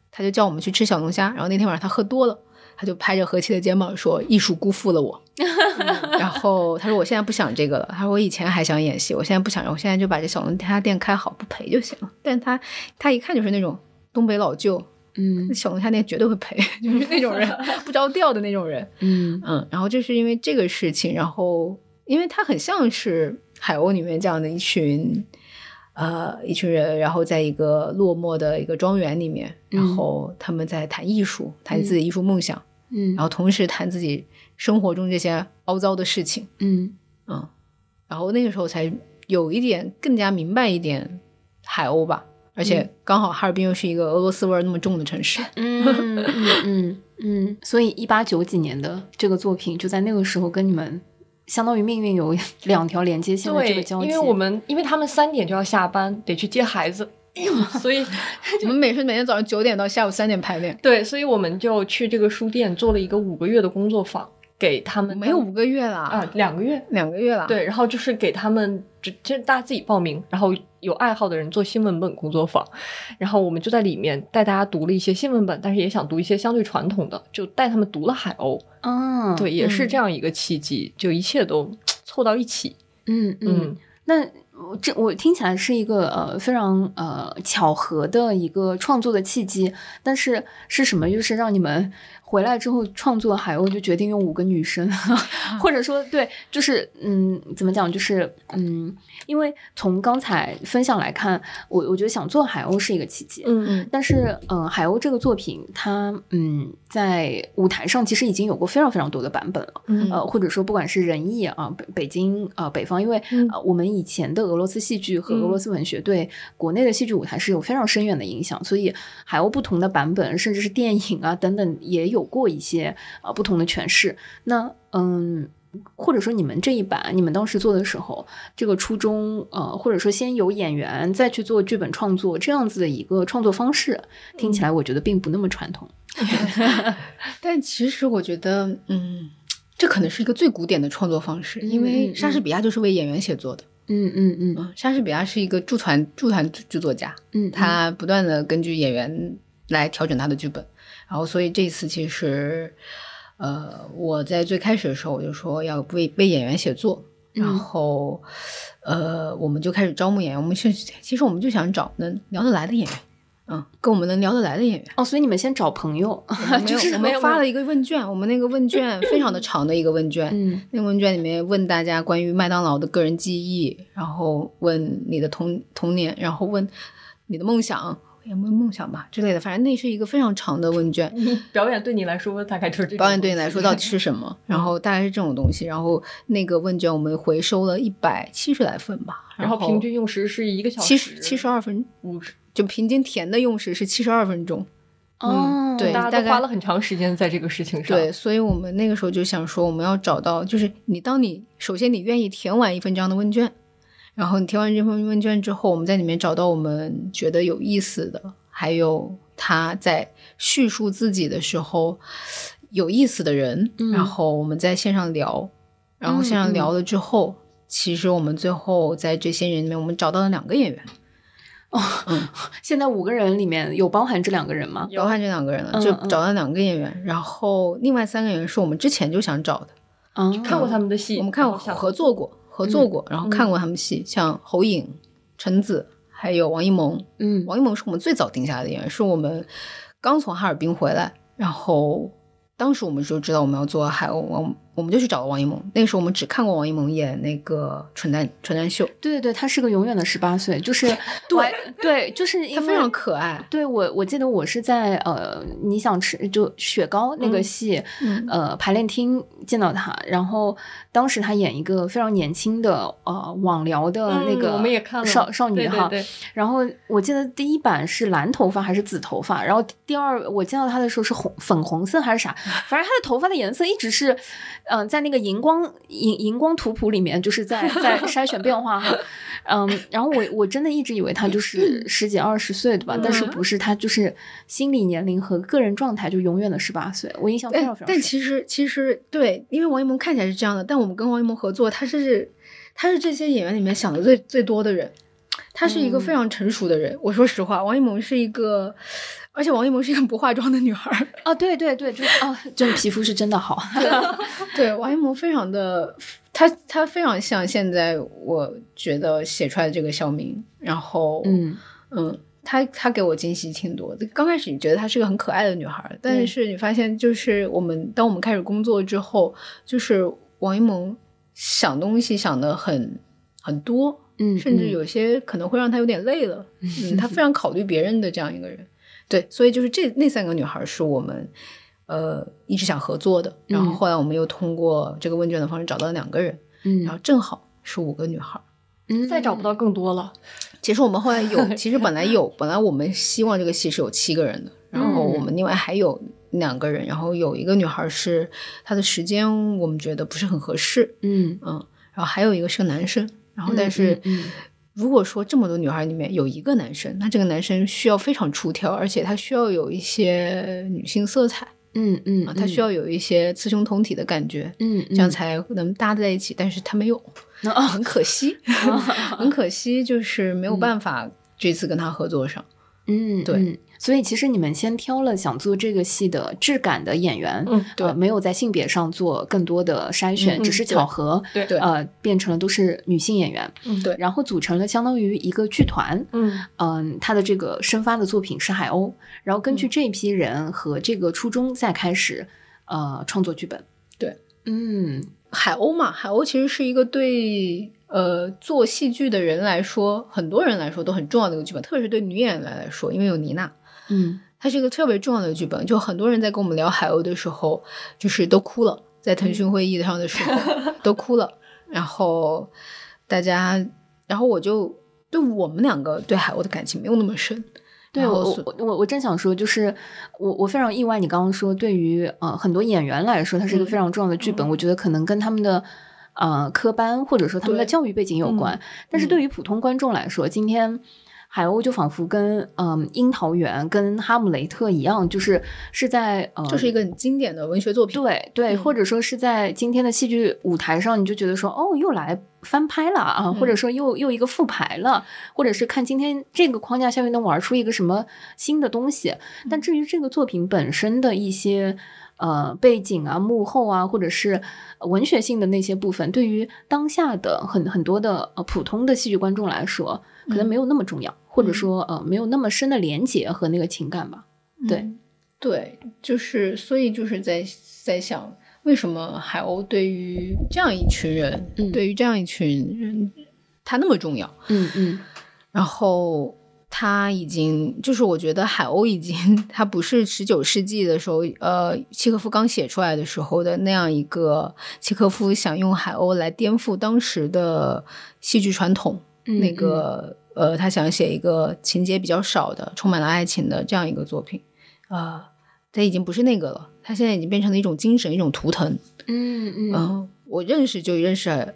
Speaker 2: 他就叫我们去吃小龙虾。然后那天晚上他喝多了，他就拍着何琪的肩膀说：“艺术辜负了我。然后他说：“我现在不想这个了。”他说：“我以前还想演戏，我现在不想，我现在就把这小龙虾店开好，不赔就行了。”但他他一看就是那种东北老舅，
Speaker 3: 嗯
Speaker 2: 小龙虾店绝对会赔，就是那种人 不着调的那种人。
Speaker 3: 嗯
Speaker 2: 嗯，然后就是因为这个事情，然后因为他很像是海鸥里面这样的一群，呃，一群人，然后在一个落寞的一个庄园里面，然
Speaker 3: 嗯。
Speaker 2: 后他们在谈艺术，谈自己艺术梦想，
Speaker 3: 嗯，
Speaker 2: 然后同时谈自己生活中这些凹糟的事情，
Speaker 3: 嗯。
Speaker 2: 嗯，然后那个时候才有一点更加明白一点海鸥吧。而且刚好哈尔滨又是一个俄罗斯味儿那么重的城市，
Speaker 3: 嗯嗯嗯嗯，所以一八九几年的这个作品就在那个时候跟你们相当于命运有 两条连接线的这个交，集，
Speaker 1: 因为我们因为他们三点就要下班，得去接孩子，所以
Speaker 2: 我们每是每天早上九点到下午三点排练，
Speaker 1: 对，所以我们就去这个书店做了一个五个月的工作坊，给他们
Speaker 2: 没有五个月了，
Speaker 1: 啊两个月，
Speaker 2: 两个月了。，
Speaker 1: 对，然后就是给他们，就就是大家自己报名，然后有爱好的人做新闻本工作坊，然后我们就在里面带大家读了一些新闻本，但是也想读一些相对传统的，就带他们读了海鸥，
Speaker 3: 啊，
Speaker 1: 对，也是
Speaker 3: 嗯
Speaker 1: 这样一个契机，就一切都 凑到一起，
Speaker 3: 嗯嗯
Speaker 1: 嗯，
Speaker 3: 那我这我听起来是一个呃非常呃巧合的一个创作的契机，但是是什么？就是让你们回来之后创作海鸥，就决定用五个女生，或者说对，就是嗯，怎么讲？就是嗯，因为从刚才分享来看，我我觉得想做海鸥是一个契机，
Speaker 1: 嗯
Speaker 2: 嗯
Speaker 3: 但是，嗯、海鸥这个作品，它嗯，在舞台上其实已经有过非常非常多的版本了。
Speaker 1: 嗯
Speaker 3: 呃，或者说不管是仁义啊，北北京啊、呃北方，因为、
Speaker 1: 嗯
Speaker 3: 呃我们以前的俄罗斯戏剧和俄罗斯文学对国内的戏剧舞台是有非常深远的影响，所以海鸥不同的版本，甚至是电影啊等等，也有过一些啊、呃不同的诠释。那嗯。或者说你们这一版，你们当时做的时候，这个初衷，呃，或者说先有演员再去做剧本创作，这样子的一个创作方式，听起来我觉得并不那么传统。
Speaker 2: 但其实我觉得，嗯，这可能是一个最古典的创作方式，因
Speaker 3: 嗯
Speaker 2: 为
Speaker 3: 嗯
Speaker 2: 莎士比亚就是为演员写作的。
Speaker 3: 嗯嗯嗯
Speaker 2: 嗯，莎士比亚是一个驻团驻团剧作家，
Speaker 3: 嗯，
Speaker 2: 他不断的根据演员来调整他的剧本，然后所以这次其实，呃，我在最开始的时候我就说要为为演员写作，然
Speaker 3: 嗯
Speaker 2: 后，呃，我们就开始招募演员，我们是其实我们就想找能聊得来的演员。嗯，跟我们能聊得来的演员。
Speaker 3: 哦，所以你们先找朋友，就是
Speaker 2: 我们发了一个问卷，我们那个问卷非常的长的一个问卷，
Speaker 3: 嗯
Speaker 2: 那个问卷里面问大家关于麦当劳的个人记忆，然后问你的童童年，然后问你的梦想，也没有梦想吧之类的，反正那是一个非常长的问卷。
Speaker 1: 你表演对你来说大概就是这
Speaker 2: 表演对你来说到底是什么？然后大概是这种东西。然后那个问卷我们回收了一百七十来份吧，
Speaker 1: 然后平均用时是一个小时，
Speaker 2: 七十七十二分，
Speaker 1: 五十，
Speaker 2: 就平均填的用时是七十二分钟。
Speaker 3: 嗯，
Speaker 2: 对大概
Speaker 1: 大家都花了很长时间在这个事情上。
Speaker 2: 对，所以我们那个时候就想说，我们要找到，就是你当你首先你愿意填完一份这样的问卷，然后你填完这份问卷之后，我们在里面找到我们觉得有意思的，还有他在叙述自己的时候有意思的人，
Speaker 3: 嗯
Speaker 2: 然后我们在线上聊，然后线上聊了之后，其实我们最后在这些人里面，我们找到了两个演员，哦
Speaker 3: 现在五个人里面有包含这两个人吗？
Speaker 2: 包含这两个人了，
Speaker 3: 嗯嗯
Speaker 2: 就找到两个演员，然后另外三个演员是我们之前就想找的。
Speaker 3: 啊，
Speaker 1: 看过他们的戏，
Speaker 2: 我们看过
Speaker 1: 想
Speaker 2: 合作过，合作过，然后看过他们戏，像侯颖、陈子，还有王一萌。
Speaker 3: 嗯
Speaker 2: 王一萌是我们最早定下来的演员，是我们刚从哈尔滨回来，然后当时我们就知道我们要做海鸥，我我们就去找了王一萌。那个时候我们只看过王一萌演那个《蠢蛋蠢蛋秀》，
Speaker 3: 对对对，他是个永远的十八岁，就是 对对，就是因为
Speaker 2: 他非常可爱。
Speaker 3: 对我，我记得我是在呃，你想吃就雪糕那个戏，
Speaker 2: 嗯
Speaker 3: 呃，排练厅见到他，然后当时他演一个非常年轻的呃网聊的那个、
Speaker 1: 嗯我们也看了
Speaker 3: 少少女哈，
Speaker 1: 对对对，
Speaker 3: 然后我记得第一版是蓝头发还是紫头发，然后第二我见到他的时候是红粉红色还是啥，反正他的头发的颜色一直是，嗯、在那个荧光荧荧光图谱里面就是在在筛选变化哈，嗯，然后我我真的一直以为他就是 十几二十岁对吧？但是不是，他就是心理年龄和个人状态就永远的十八岁，我印象非常非常深。
Speaker 2: 但但其实其实对，因为王一萌看起来是这样的，但我们跟王一萌合作，他是他是这些演员里面想的最最多的人，他是一个非常成熟的人。我说实话，王一萌是一个，而且王一萌是一个不化妆的女孩儿。
Speaker 3: 啊，对对对，就啊，就皮肤是真的好。
Speaker 2: 对，王一萌非常的，她她非常像现在我觉得写出来的这个小明，然后
Speaker 3: 嗯
Speaker 2: 嗯，她她给我惊喜挺多的。刚开始你觉得她是个很可爱的女孩儿，但是你发现就是我们当我们开始工作之后，就是王一萌想东西想的很很多，
Speaker 3: 嗯，
Speaker 2: 甚至
Speaker 3: 嗯
Speaker 2: 有些可能会让她有点累了。嗯，她非常考虑别人的这样一个人。对，所以就是这那三个女孩儿是我们呃一直想合作的，然后
Speaker 3: 嗯。
Speaker 2: 后来我们又通过这个问卷的方式找到了两个人，
Speaker 3: 嗯。
Speaker 2: 然后正好是五个女孩儿。
Speaker 3: 嗯。
Speaker 1: 再找不到更多了。
Speaker 2: 其实我们后来有，其实本来有，本来我们希望这个戏是有七个人的，然后我们另外还有两个人，然后有一个女孩是她的时间我们觉得不是很合适，
Speaker 3: 嗯，
Speaker 2: 嗯，然后还有一个是个男生，然后但是
Speaker 3: 嗯嗯
Speaker 2: 如果说这么多女孩里面有一个男生，那这个男生需要非常出挑，而且他需要有一些女性色彩
Speaker 3: 嗯嗯
Speaker 2: 啊，他需要有一些雌雄同体的感觉，
Speaker 3: 嗯，
Speaker 2: 这样才能搭在一起，但是他没有，
Speaker 3: 啊
Speaker 2: 很可惜，很可惜，就是没有办法这次跟他合作上。
Speaker 3: 嗯，
Speaker 2: 对
Speaker 3: 嗯所以其实你们先挑了想做这个戏的质感的演员，
Speaker 1: 嗯
Speaker 2: 对
Speaker 3: 呃没有在性别上做更多的筛选，
Speaker 1: 嗯
Speaker 3: 只是巧合，
Speaker 1: 对
Speaker 2: 对
Speaker 3: 呃，变成了都是女性演员，
Speaker 1: 嗯
Speaker 2: 对。
Speaker 3: 然后组成了相当于一个剧团，
Speaker 1: 嗯。
Speaker 3: 嗯，他的这个生发的作品是海鸥，然后根据这批人和这个初衷再开始呃创作剧本。
Speaker 2: 对，
Speaker 3: 嗯。
Speaker 2: 海鸥嘛，海鸥其实是一个对呃做戏剧的人来说，很多人来说都很重要的一个剧本，特别是对女演员来说，因为有妮娜，
Speaker 3: 嗯
Speaker 2: 它是一个特别重要的剧本。就很多人在跟我们聊海鸥的时候，就是都哭了，在腾讯会议上的时候、都哭了。然后大家，然后我就对我们两个对海鸥的感情没有那么深。
Speaker 3: 对我我我我正想说，就是我我非常意外，你刚刚说对于呃很多演员来说，它是一个
Speaker 2: 嗯
Speaker 3: 非常重要的剧本，我觉得可能跟他们的呃科班或者说他们的教育背景有关，但是
Speaker 2: 嗯
Speaker 3: 对于普通观众来说，今天。海鸥就仿佛跟嗯樱桃园、跟哈姆雷特一样，就是是在呃，
Speaker 2: 就是一个很经典的文学作品。
Speaker 3: 对对，
Speaker 2: 嗯
Speaker 3: 或者说是在今天的戏剧舞台上，你就觉得说，哦，又来翻拍了啊，
Speaker 2: 嗯
Speaker 3: 或者说又又一个复排了，或者是看今天这个框架下面能玩出一个什么新的东西。
Speaker 2: 嗯
Speaker 3: 但至于这个作品本身的一些呃背景啊、幕后啊，或者是文学性的那些部分，对于当下的很很多的呃普通的戏剧观众来说，可能没有那么重要，或者说呃没有那么深的连接和那个情感吧。对，
Speaker 2: 对，就是所以就是在在想，为什么海鸥对于这样一群人，
Speaker 3: 嗯
Speaker 2: 对于这样一群人，他那么重要？
Speaker 3: 嗯嗯
Speaker 2: 然后他已经就是我觉得海鸥已经，它不是十九世纪的时候，呃，契诃夫刚写出来的时候的那样一个契诃夫想用海鸥来颠覆当时的戏剧传统，
Speaker 3: 嗯
Speaker 2: 那个呃，他想写一个情节比较少的、充满了爱情的这样一个作品，啊、他已经不是那个了，他现在已经变成了一种精神、一种图腾。
Speaker 3: 嗯嗯
Speaker 2: 嗯，我认识就认识，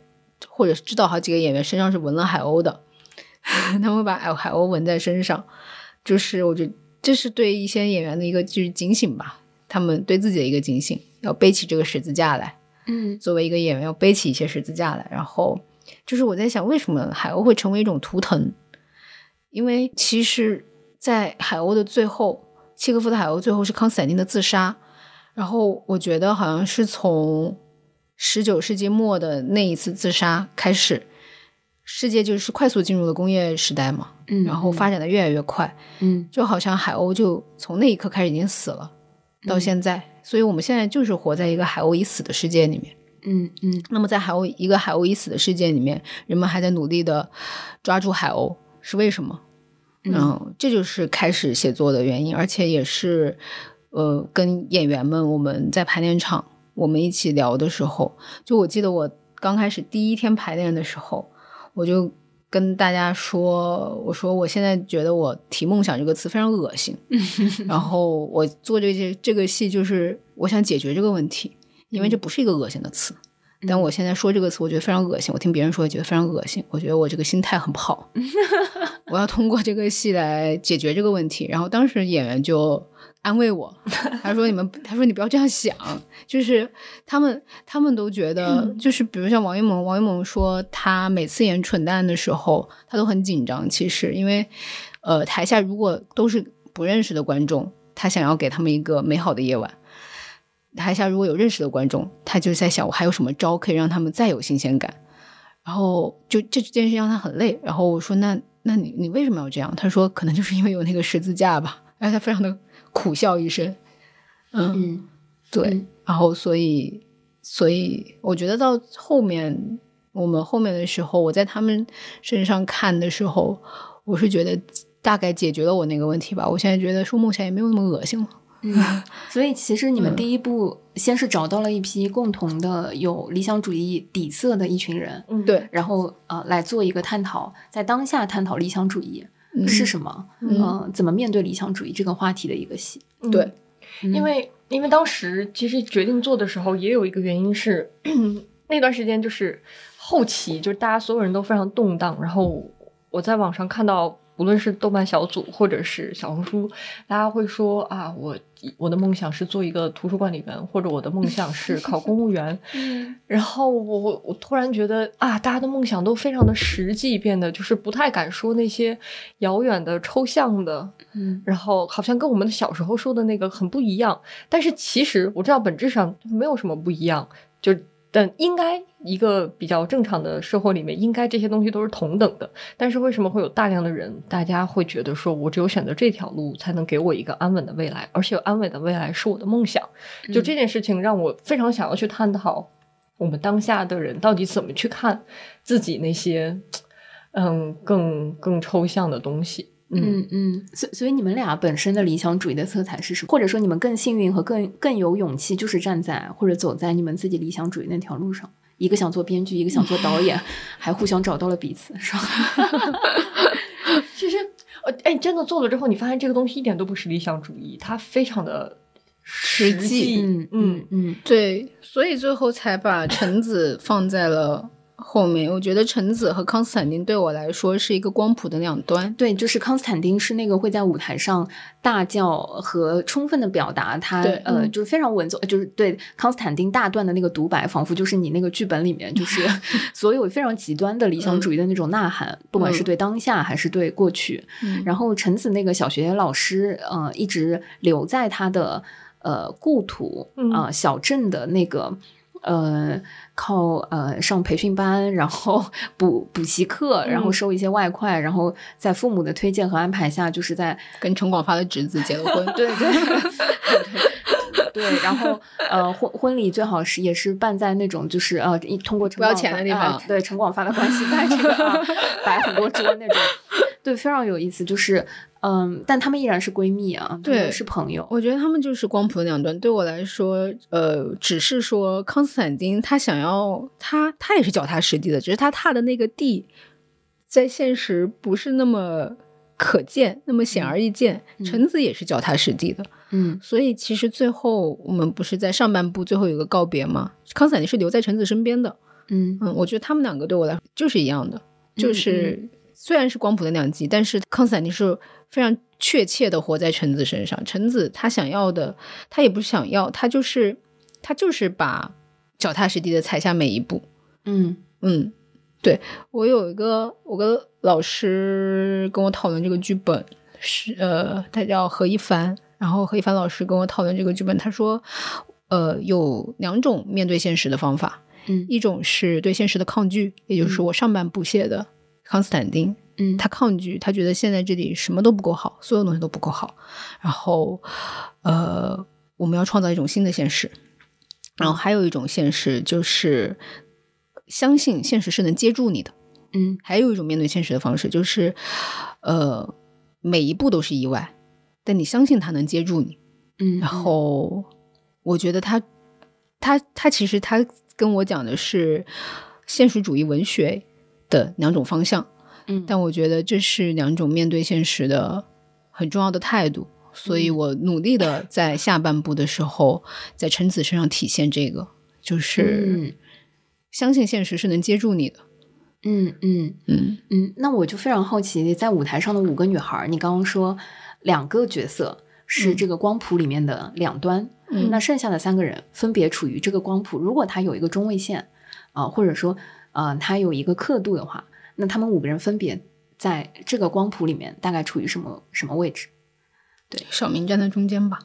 Speaker 2: 或者是知道好几个演员身上是纹了海鸥的，他们会把海海鸥纹在身上，就是我觉得这是对一些演员的一个就是警醒吧，他们对自己的一个警醒，要背起这个十字架来。
Speaker 3: 嗯
Speaker 2: 作为一个演员，要背起一些十字架来。然后就是我在想，为什么海鸥会成为一种图腾？因为其实，在海鸥的最后，契诃夫的海鸥最后是康斯坦丁的自杀。然后我觉得好像是从十九世纪末的那一次自杀开始，世界就是快速进入了工业时代嘛，
Speaker 3: 嗯，
Speaker 2: 然后发展的越来越快，
Speaker 3: 嗯
Speaker 2: 就好像海鸥就从那一刻开始已经死了，到现在，所以我们现在就是活在一个海鸥已死的世界里面。
Speaker 3: 嗯嗯。
Speaker 2: 那么在海鸥一个海鸥已死的世界里面，人们还在努力的抓住海鸥，是为什么？嗯，这就是开始写作的原因，而且也是呃，跟演员们我们在排练场我们一起聊的时候，就我记得我刚开始第一天排练的时候，我就跟大家说，我说我现在觉得我提梦想这个词非常恶心，然后我做这些这个戏就是我想解决这个问题，因为这不是一个恶心的词。但我现在说这个词，我觉得非常恶心。我听别人说，也觉得非常恶心。我觉得我这个心态很不好。我要通过这个戏来解决这个问题。然后当时演员就安慰我，他说：“你们，他说你不要这样想，就是他们，他们都觉得，就是比如像王一萌，王一萌说他每次演蠢蛋的时候，他都很紧张。其实因为，呃，台下如果都是不认识的观众，他想要给他们一个美好的夜晚。”台下如果有认识的观众，他就在想我还有什么招可以让他们再有新鲜感。然后就这件事情让他很累。然后我说那那你你为什么要这样？他说可能就是因为有那个十字架吧。然后他非常的苦笑一声，嗯，
Speaker 3: 嗯
Speaker 2: 对。
Speaker 3: 嗯
Speaker 2: 然后所以所以我觉得到后面我们后面的时候，我在他们身上看的时候，我是觉得大概解决了我那个问题吧。我现在觉得说梦想也没有那么恶心了。
Speaker 3: 嗯，所以其实你们第一步先是找到了一批共同的有理想主义底色的一群人，
Speaker 1: 嗯，
Speaker 2: 对，
Speaker 3: 然后呃来做一个探讨，在当下探讨理想主义
Speaker 2: 嗯。
Speaker 3: 是什么，
Speaker 2: 嗯。
Speaker 3: 呃怎么面对理想主义这个话题的一个戏。
Speaker 1: 嗯。
Speaker 2: 对，
Speaker 1: 因为因为当时其实决定做的时候，也有一个原因是 那段时间就是后期，就是大家所有人都非常动荡，然后我在网上看到。无论是豆瓣小组或者是小红书，大家会说啊，我我的梦想是做一个图书管理员，或者我的梦想是考公务员。
Speaker 3: 嗯
Speaker 1: 然后我我我突然觉得啊，大家的梦想都非常的实际，变得就是不太敢说那些遥远的、抽象的，
Speaker 3: 嗯
Speaker 1: 然后好像跟我们小时候说的那个很不一样。但是其实我知道本质上没有什么不一样，就但应该一个比较正常的社会里面，应该这些东西都是同等的。但是为什么会有大量的人，大家会觉得说我只有选择这条路，才能给我一个安稳的未来，而且有安稳的未来是我的梦想。就这件事情让我非常想要去探讨，我们当下的人到底怎么去看自己那些，嗯，更更抽象的东西。嗯，
Speaker 3: 嗯嗯，所所以你们俩本身的理想主义的色彩是什么？或者说你们更幸运和更更有勇气，就是站在或者走在你们自己理想主义那条路上。一个想做编剧，一个想做导演，还互相找到了彼此，是吧？
Speaker 1: 其实，呃，哎，真的做了之后，你发现这个东西一点都不是理想主义，它非常的实际。
Speaker 3: 嗯嗯嗯
Speaker 2: 对，所以最后才把橙子放在了后面。我觉得橙子和康斯坦丁对我来说是一个光谱的两端。
Speaker 3: 对，就是康斯坦丁是那个会在舞台上大叫和充分的表达他
Speaker 2: 对
Speaker 3: 呃，
Speaker 2: 嗯
Speaker 3: 就是非常稳重，就是对康斯坦丁大段的那个独白，仿佛就是你那个剧本里面就是 所有非常极端的理想主义的那种呐喊，不管是对当下还是对过去。
Speaker 2: 嗯
Speaker 3: 然后橙子那个小学老师，呃，一直留在他的。呃故土
Speaker 1: 嗯
Speaker 3: 啊、小镇的那个。呃，靠呃上培训班，然后 补补习课，然后
Speaker 1: 嗯。
Speaker 3: 收一些外快，然后在父母的推荐和安排下，就是在
Speaker 2: 跟陈广发的侄子结了婚，
Speaker 3: 对对对对，然后呃婚婚礼最好是也是办在那种就是呃一通过陈
Speaker 2: 不要钱的地方
Speaker 3: 啊对陈广发的关系，在这个啊 摆很多桌那种，对，非常有意思，就是嗯，但他们依然是闺蜜啊，
Speaker 2: 对
Speaker 3: 是朋友，
Speaker 2: 我觉得他们就是光谱的两端。对我来说，呃，只是说康斯坦丁他想要他他也是脚踏实地的，只是他踏的那个地，在现实不是那么可见，那么显而易见。
Speaker 3: 嗯
Speaker 2: 陈子也是脚踏实地的，
Speaker 3: 嗯
Speaker 2: 所以其实最后我们不是在上半部最后有个告别吗？康斯坦丁是留在橙子身边的。
Speaker 3: 嗯
Speaker 2: 嗯，我觉得他们两个对我来说就是一样的，就是、虽然是光谱的两极，但是康斯坦丁是非常确切的活在橙子身上。橙子他想要的，他也不是想要，他就是他就是把脚踏实地的踩下每一步。
Speaker 3: 嗯
Speaker 2: 嗯，对我有一个我跟老师跟我讨论这个剧本，是呃，他叫何一凡，然后何一凡老师跟我讨论这个剧本，他说，呃，有两种面对现实的方法，
Speaker 3: 嗯
Speaker 2: 一种是对现实的抗拒，也就是我上半部写的康斯坦丁，
Speaker 3: 嗯。
Speaker 2: 他抗拒，他觉得现在这里什么都不够好，所有东西都不够好，然后呃，我们要创造一种新的现实，然后还有一种现实就是相信现实是能接住你的，
Speaker 3: 嗯。
Speaker 2: 还有一种面对现实的方式就是呃，每一步都是意外，但你相信他能接住你，
Speaker 3: 嗯，
Speaker 2: 然后我觉得他他他其实他跟我讲的是现实主义文学的两种方向，
Speaker 3: 嗯。
Speaker 2: 但我觉得这是两种面对现实的很重要的态度，所以我努力的在下半部的时候，在陈子身上体现这个，就是
Speaker 3: 嗯。
Speaker 2: 相信现实是能接住你的，
Speaker 3: 嗯嗯。
Speaker 2: 嗯。
Speaker 3: 嗯，那我就非常好奇，在舞台上的五个女孩儿，你刚刚说两个角色是这个光谱里面的两端，
Speaker 2: 嗯。
Speaker 3: 那剩下的三个人分别处于这个光谱，如果它有一个中位线啊、或者说呃它有一个刻度的话，那他们五个人分别在这个光谱里面大概处于什么什么位置？对。
Speaker 2: 小明站在中间吧，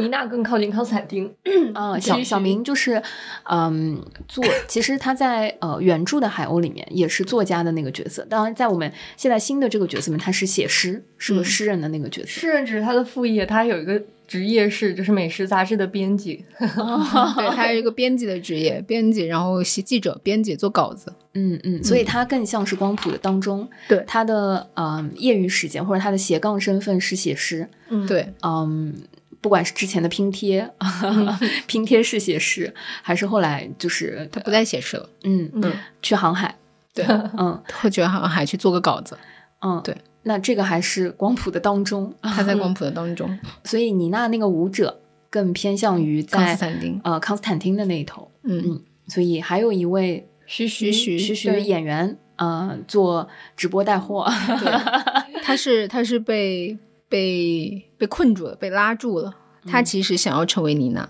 Speaker 1: 妮娜更靠近康斯坦丁，
Speaker 3: 啊、小小明就是，嗯，作，其实他在呃原著的海鸥里面也是作家的那个角色，当然在我们现在新的这个角色里面，他是写诗，是个
Speaker 2: 嗯。
Speaker 3: 诗人的那个角色。
Speaker 1: 诗人只是他的副业，他还有一个职业是就是美食杂志的编辑。
Speaker 2: 对他是一个编辑的职业，编辑，然后写记者、编辑做稿子，
Speaker 3: 嗯嗯，所以他更像是光谱的当中，
Speaker 2: 对
Speaker 3: 他的嗯业余时间或者他的斜杠身份是写诗，
Speaker 1: 嗯，
Speaker 2: 对，
Speaker 3: 嗯，不管是之前的拼贴，拼贴式写诗，还是后来就是
Speaker 2: 他不再写诗了，
Speaker 3: 嗯
Speaker 1: 嗯
Speaker 3: 去航海，
Speaker 2: 对，
Speaker 3: 嗯
Speaker 2: 会觉得好像还去做个稿子，
Speaker 3: 嗯，
Speaker 2: 对，
Speaker 3: 那这个还是光谱的当中，
Speaker 2: 他在光谱的当中，
Speaker 3: 所以妮娜那个舞者更偏向于
Speaker 2: 康
Speaker 3: 在
Speaker 2: 斯坦丁，
Speaker 3: 呃康斯坦丁的那一头，
Speaker 2: 嗯。
Speaker 3: 嗯，所以还有一位
Speaker 1: 徐
Speaker 2: 徐徐
Speaker 3: 徐徐演员，呃，做直播带货，
Speaker 2: 对，他是他是被被被困住了，被拉住了。他其实想要成为妮娜，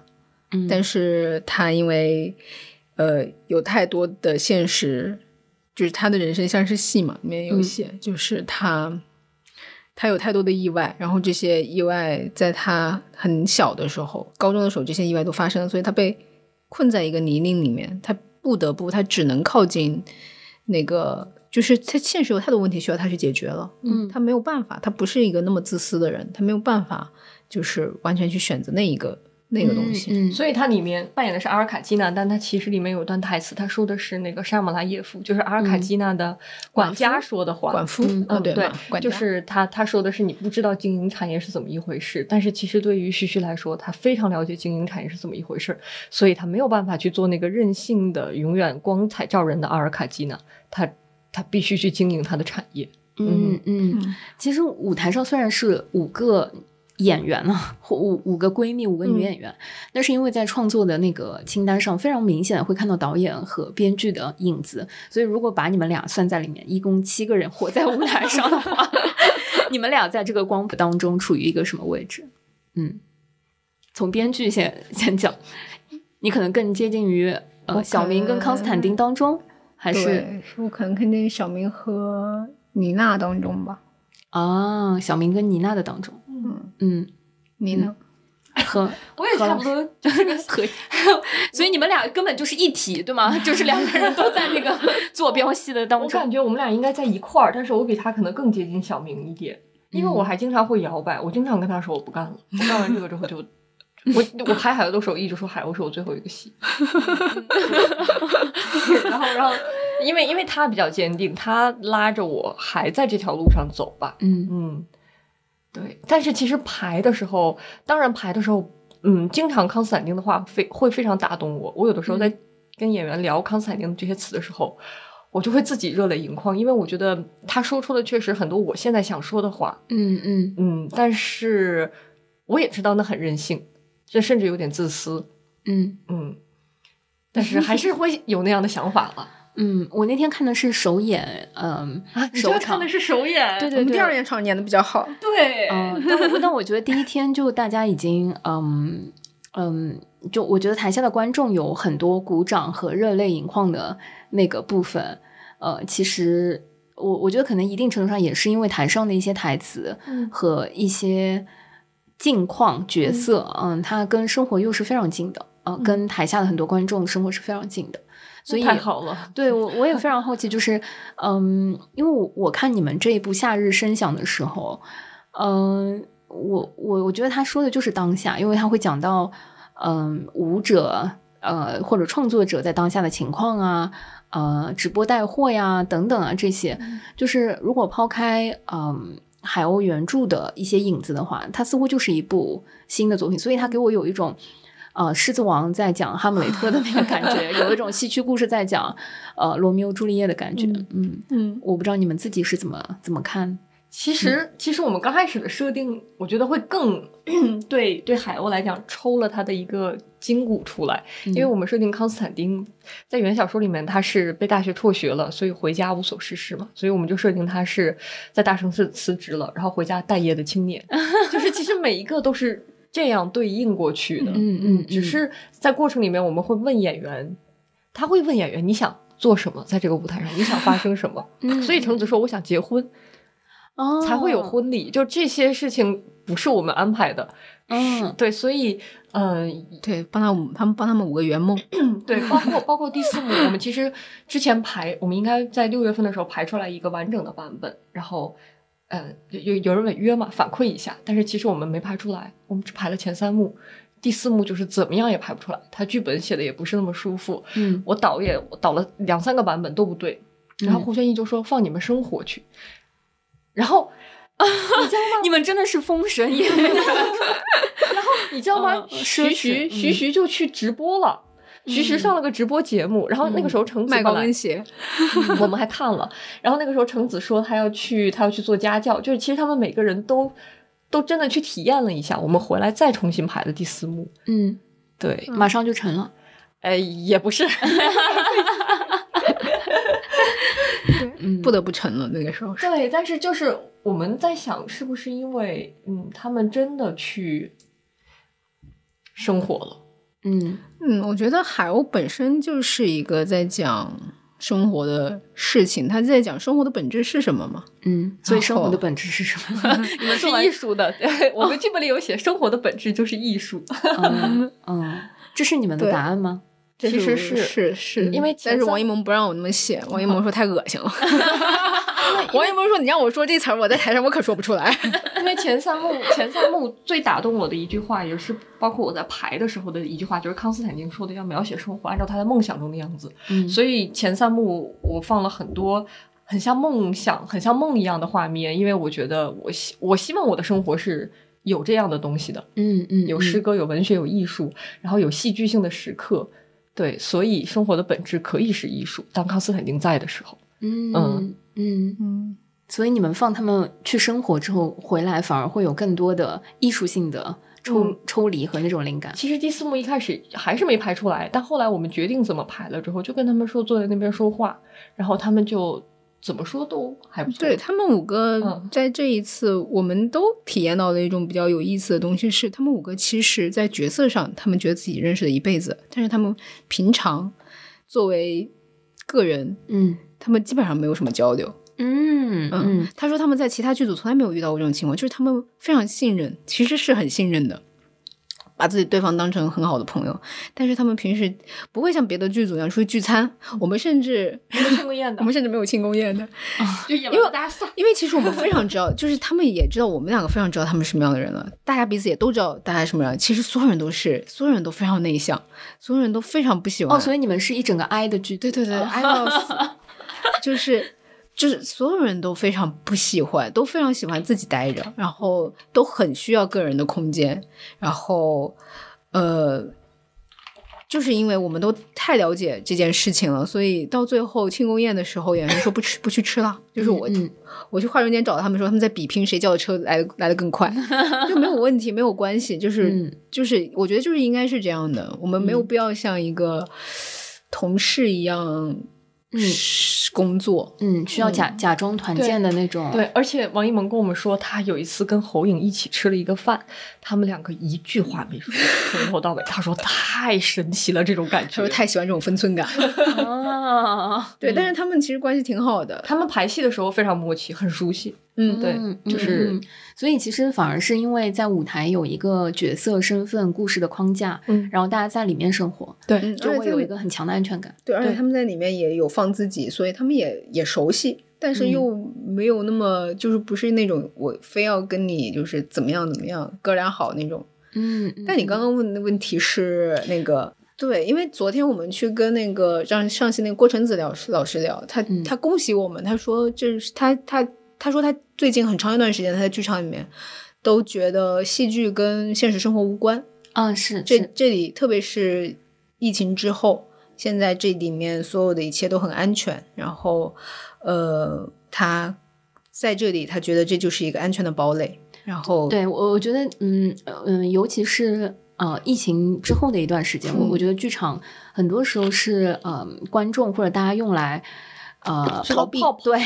Speaker 3: 嗯。
Speaker 2: 但是他因为呃有太多的现实，就是他的人生像是戏嘛，里面有写，就是他他有太多的意外，然后这些意外在他很小的时候，高中的时候，这些意外都发生了，所以他被困在一个泥泞里面，他不得不，他只能靠近那个。就是他现实有太多问题需要他去解决了，
Speaker 3: 嗯
Speaker 2: 他没有办法，他不是一个那么自私的人，他没有办法，就是完全去选择那一个那个东西。
Speaker 3: 嗯，
Speaker 1: 所以他里面扮演的是阿尔卡基娜，但他其实里面有段台词，他说的是那个沙姆拉耶夫，就是阿尔卡基娜的管家说的话。
Speaker 2: 管夫，
Speaker 3: 嗯
Speaker 2: 嗯，
Speaker 1: 对
Speaker 2: 对
Speaker 1: 就是他他说的是你不知道经营产业是怎么一回事，但是其实对于徐徐来说，他非常了解经营产业是怎么一回事，所以他没有办法去做那个任性的、永远光彩照人的阿尔卡基娜，他他必须去经营他的产业。
Speaker 3: 嗯嗯，
Speaker 2: 嗯
Speaker 3: 其实舞台上虽然是五个演员啊，或五五个闺蜜，五个女
Speaker 1: 嗯
Speaker 3: 演员，那是因为在创作的那个清单上，非常明显会看到导演和编剧的影子，所以如果把你们俩算在里面，一共七个人活在舞台上的话，你们俩在这个光谱当中处于一个什么位置？嗯，从编剧先先讲，你可能更接近于呃小明跟康斯坦丁当中，还是，
Speaker 2: 我可能肯定小明和妮娜当中吧。
Speaker 3: 啊小明跟妮娜的当中？
Speaker 2: 嗯，
Speaker 3: 嗯。
Speaker 2: 你呢？
Speaker 3: 和
Speaker 1: 我也差不多就是个
Speaker 3: 和，所以你们俩根本就是一体，对吗？就是两个人都在那个坐标系的当中。
Speaker 1: 我感觉我们俩应该在一块儿，但是我比他可能更接近小明一点，因为我还经常会摇摆，我经常跟他说我不干了，我干完这个之后就。我我拍海鸥的时候一直说海鸥是我最后一个戏，然后然后因为因为他比较坚定，他拉着我还在这条路上走吧，
Speaker 3: 嗯
Speaker 1: 嗯，对。但是其实排的时候，当然排的时候，嗯，经常康斯坦丁的话非会非常打动我。我有的时候在跟演员聊康斯坦丁这些词的时候，我就会自己热泪盈眶，因为我觉得他说出的确实很多我现在想说的话，
Speaker 3: 嗯嗯
Speaker 1: 嗯，但是我也知道那很任性。这甚至有点自私，
Speaker 3: 嗯
Speaker 1: 嗯，但是还是会有那样的想法了。
Speaker 3: 嗯，我那天看的是首演，嗯，首场
Speaker 1: 看的是首演，
Speaker 3: 对对对，
Speaker 2: 第二演场演的比较好，
Speaker 1: 对，
Speaker 3: 嗯，但我但我觉得第一天就大家已经，嗯嗯，就我觉得台下的观众有很多鼓掌和热泪盈眶的那个部分，呃，其实我我觉得可能一定程度上也是因为台上的一些台词和一些。近况角色，嗯，他跟生活又是非常近的，呃，跟台下的很多观众生活是非常近的，所以
Speaker 1: 太好了。
Speaker 3: 对我我也非常好奇，就是，嗯，因为我我看你们这一部《夏日声响》的时候，嗯，我我我觉得他说的就是当下，因为他会讲到，嗯，舞者，呃，或者创作者在当下的情况啊，呃，直播带货呀，等等啊，这些，就是如果抛开，嗯。海鸥原著的一些影子的话，它似乎就是一部新的作品，所以它给我有一种，呃，狮子王在讲哈姆雷特的那个感觉，有一种戏曲故事在讲，呃，罗密欧朱丽叶的感觉。嗯
Speaker 2: 嗯，
Speaker 3: 我不知道你们自己是怎么怎么看。
Speaker 1: 其实，其实我们刚开始的设定，我觉得会更 对对海鸥来讲抽了他的一个筋骨出来，因为我们设定康斯坦丁在原小说里面他是被大学辍学了，所以回家无所事事嘛，所以我们就设定他是在大城市辞职了，然后回家待业的青年，就是其实每一个都是这样对应过去的，
Speaker 3: 嗯嗯，
Speaker 1: 只是在过程里面我们会问演员，他会问演员你想做什么，在这个舞台上你想发生什么，所以橙子说我想结婚。哦才会有婚礼，就这些事情不是我们安排的，
Speaker 3: 嗯，
Speaker 1: 对，所以，嗯，
Speaker 2: 对，帮他五，他们帮他们五个圆梦，
Speaker 1: 对，包括包括第四幕，我们其实之前排，我们应该在六月份的时候排出来一个完整的版本，然后，呃，有有人违约嘛，反馈一下，但是其实我们没排出来，我们只排了前三幕，第四幕就是怎么样也排不出来，他剧本写的也不是那么舒服，
Speaker 3: 嗯，
Speaker 1: 我导也导了两三个版本都不对，然后胡轩逸就说放你们生活去。然后，你知道吗？
Speaker 3: 你们真的是封神演员。然
Speaker 1: 后你知道吗？徐徐徐徐就去直播了，徐徐上了个直播节目。然后那个时候橙子
Speaker 2: 卖高跟鞋，
Speaker 1: 我们还看了。然后那个时候橙子说他要去，他要去做家教。就是其实他们每个人都都真的去体验了一下。我们回来再重新排的第四幕。
Speaker 3: 嗯，
Speaker 1: 对，
Speaker 3: 马上就成了。
Speaker 1: 哎，也不是。
Speaker 2: 不得不成了，那个时候
Speaker 1: 对，但是就是我们在想，是不是因为嗯，他们真的去生活了？
Speaker 3: 嗯
Speaker 2: 嗯，我觉得海鸥本身就是一个在讲生活的事情，他在讲生活的本质是什么嘛？
Speaker 3: 嗯，所以生活的本质是什么？
Speaker 1: 你们是艺术的，对我们剧本里有写，生活的本质就是艺术。
Speaker 3: 嗯嗯，这是你们的答案吗？
Speaker 1: 其实
Speaker 2: 是
Speaker 1: 是
Speaker 2: 是，
Speaker 1: 因为
Speaker 2: 但是王一萌不让我那么写，王一萌说太恶心了。王一萌说：“你让我说这词儿，我在台上我可说不出来。”
Speaker 1: 因为前三幕前三幕最打动我的一句话，也是包括我在排的时候的一句话，就是康斯坦丁说的要描写生活，按照他的梦想中的样子。
Speaker 3: 嗯，
Speaker 1: 所以前三幕我放了很多很像梦想、很像梦一样的画面，因为我觉得我希我希望我的生活是有这样的东西的。
Speaker 3: 嗯嗯，
Speaker 1: 有诗歌、有文学、有艺术，然后有戏剧性的时刻。对，所以生活的本质可以是艺术。当康斯坦丁在的时候，
Speaker 3: 嗯嗯嗯嗯，所以你们放他们去生活之后回来，反而会有更多的艺术性的抽抽离和那种灵感。
Speaker 1: 其实第四幕一开始还是没拍出来，但后来我们决定怎么拍了之后，就跟他们说坐在那边说话，然后他们就。怎么说都还不错。
Speaker 2: 对他们五个，在这一次，我们都体验到的一种比较有意思的东西，是他们五个其实，在角色上，他们觉得自己认识了一辈子，但是他们平常作为个人，
Speaker 3: 嗯，
Speaker 2: 他们基本上没有什么交流。
Speaker 3: 嗯嗯，
Speaker 2: 他说他们在其他剧组从来没有遇到过这种情况，就是他们非常信任，其实是很信任的。把自己对方当成很好的朋友，但是他们平时不会像别的剧组一样出去聚餐，我们甚至
Speaker 1: 没有庆功宴的
Speaker 2: 我们甚至没有庆功宴的，
Speaker 1: 就
Speaker 2: 因为
Speaker 1: 大家散。
Speaker 2: 因为其实我们非常知道，就是他们也知道我们两个非常知道他们是什么样的人了，大家彼此也都知道大家什么样。其实所有人都是，所有人都非常内向，所有人都非常不喜欢。
Speaker 3: 哦，所以你们是一整个 I 的剧组，
Speaker 2: 对对对，，I 到死，就是就是所有人都非常不喜欢，都非常喜欢自己待着，然后都很需要个人的空间，然后呃，就是因为我们都太了解这件事情了，所以到最后庆功宴的时候，演员说不吃不去吃了，就是我、
Speaker 3: 嗯
Speaker 2: 我去化妆间找他们说他们在比拼谁叫的车来的来的更快，就没有问题，没有关系，就是、
Speaker 3: 嗯
Speaker 2: 就是我觉得就是应该是这样的，我们没有必要像一个同事一样
Speaker 3: 嗯
Speaker 2: 工作。
Speaker 3: 嗯，需要假假装团建的那种，
Speaker 1: 对，而且王一萌跟我们说，他有一次跟侯颖一起吃了一个饭，他们两个一句话没说，从头到尾。他说太神奇了，这种感觉。
Speaker 2: 他说太喜欢这种分寸感，
Speaker 3: 啊，
Speaker 2: 对，但是他们其实关系挺好的，
Speaker 1: 他们排戏的时候非常默契，很熟悉。
Speaker 2: 嗯，
Speaker 1: 对
Speaker 3: 嗯
Speaker 1: 就是
Speaker 3: 所以其实反而是因为在舞台有一个角色身份、故事的框架，
Speaker 1: 嗯
Speaker 3: 然后大家在里面生活，
Speaker 1: 对
Speaker 2: 嗯
Speaker 3: 就会有一个很强的安全感。
Speaker 2: 对，而且他们在里面也有放自己，所以他们也也熟悉，但是
Speaker 3: 嗯
Speaker 2: 又没有那么、就是不是那种我非要跟你就是怎么样怎么样哥俩好那种。
Speaker 3: 嗯，嗯
Speaker 2: 但你刚刚问的问题是那个。对，因为昨天我们去跟那个让上戏那个郭晨子老师老师聊，他、
Speaker 3: 嗯
Speaker 2: 他恭喜我们，他说这是他他他说他最近很长一段时间他在剧场里面都觉得戏剧跟现实生活无关，
Speaker 3: 啊是
Speaker 2: 这
Speaker 3: 是
Speaker 2: 这里特别是疫情之后，现在这里面所有的一切都很安全，然后呃，他在这里他觉得这就是一个安全的堡垒，然后
Speaker 3: 对我我觉得嗯呃嗯，尤其是。呃，疫情之后的一段时间，我
Speaker 2: 嗯
Speaker 3: 我觉得剧场很多时候是呃观众或者大家用来呃
Speaker 1: 是个泡泡
Speaker 3: 对、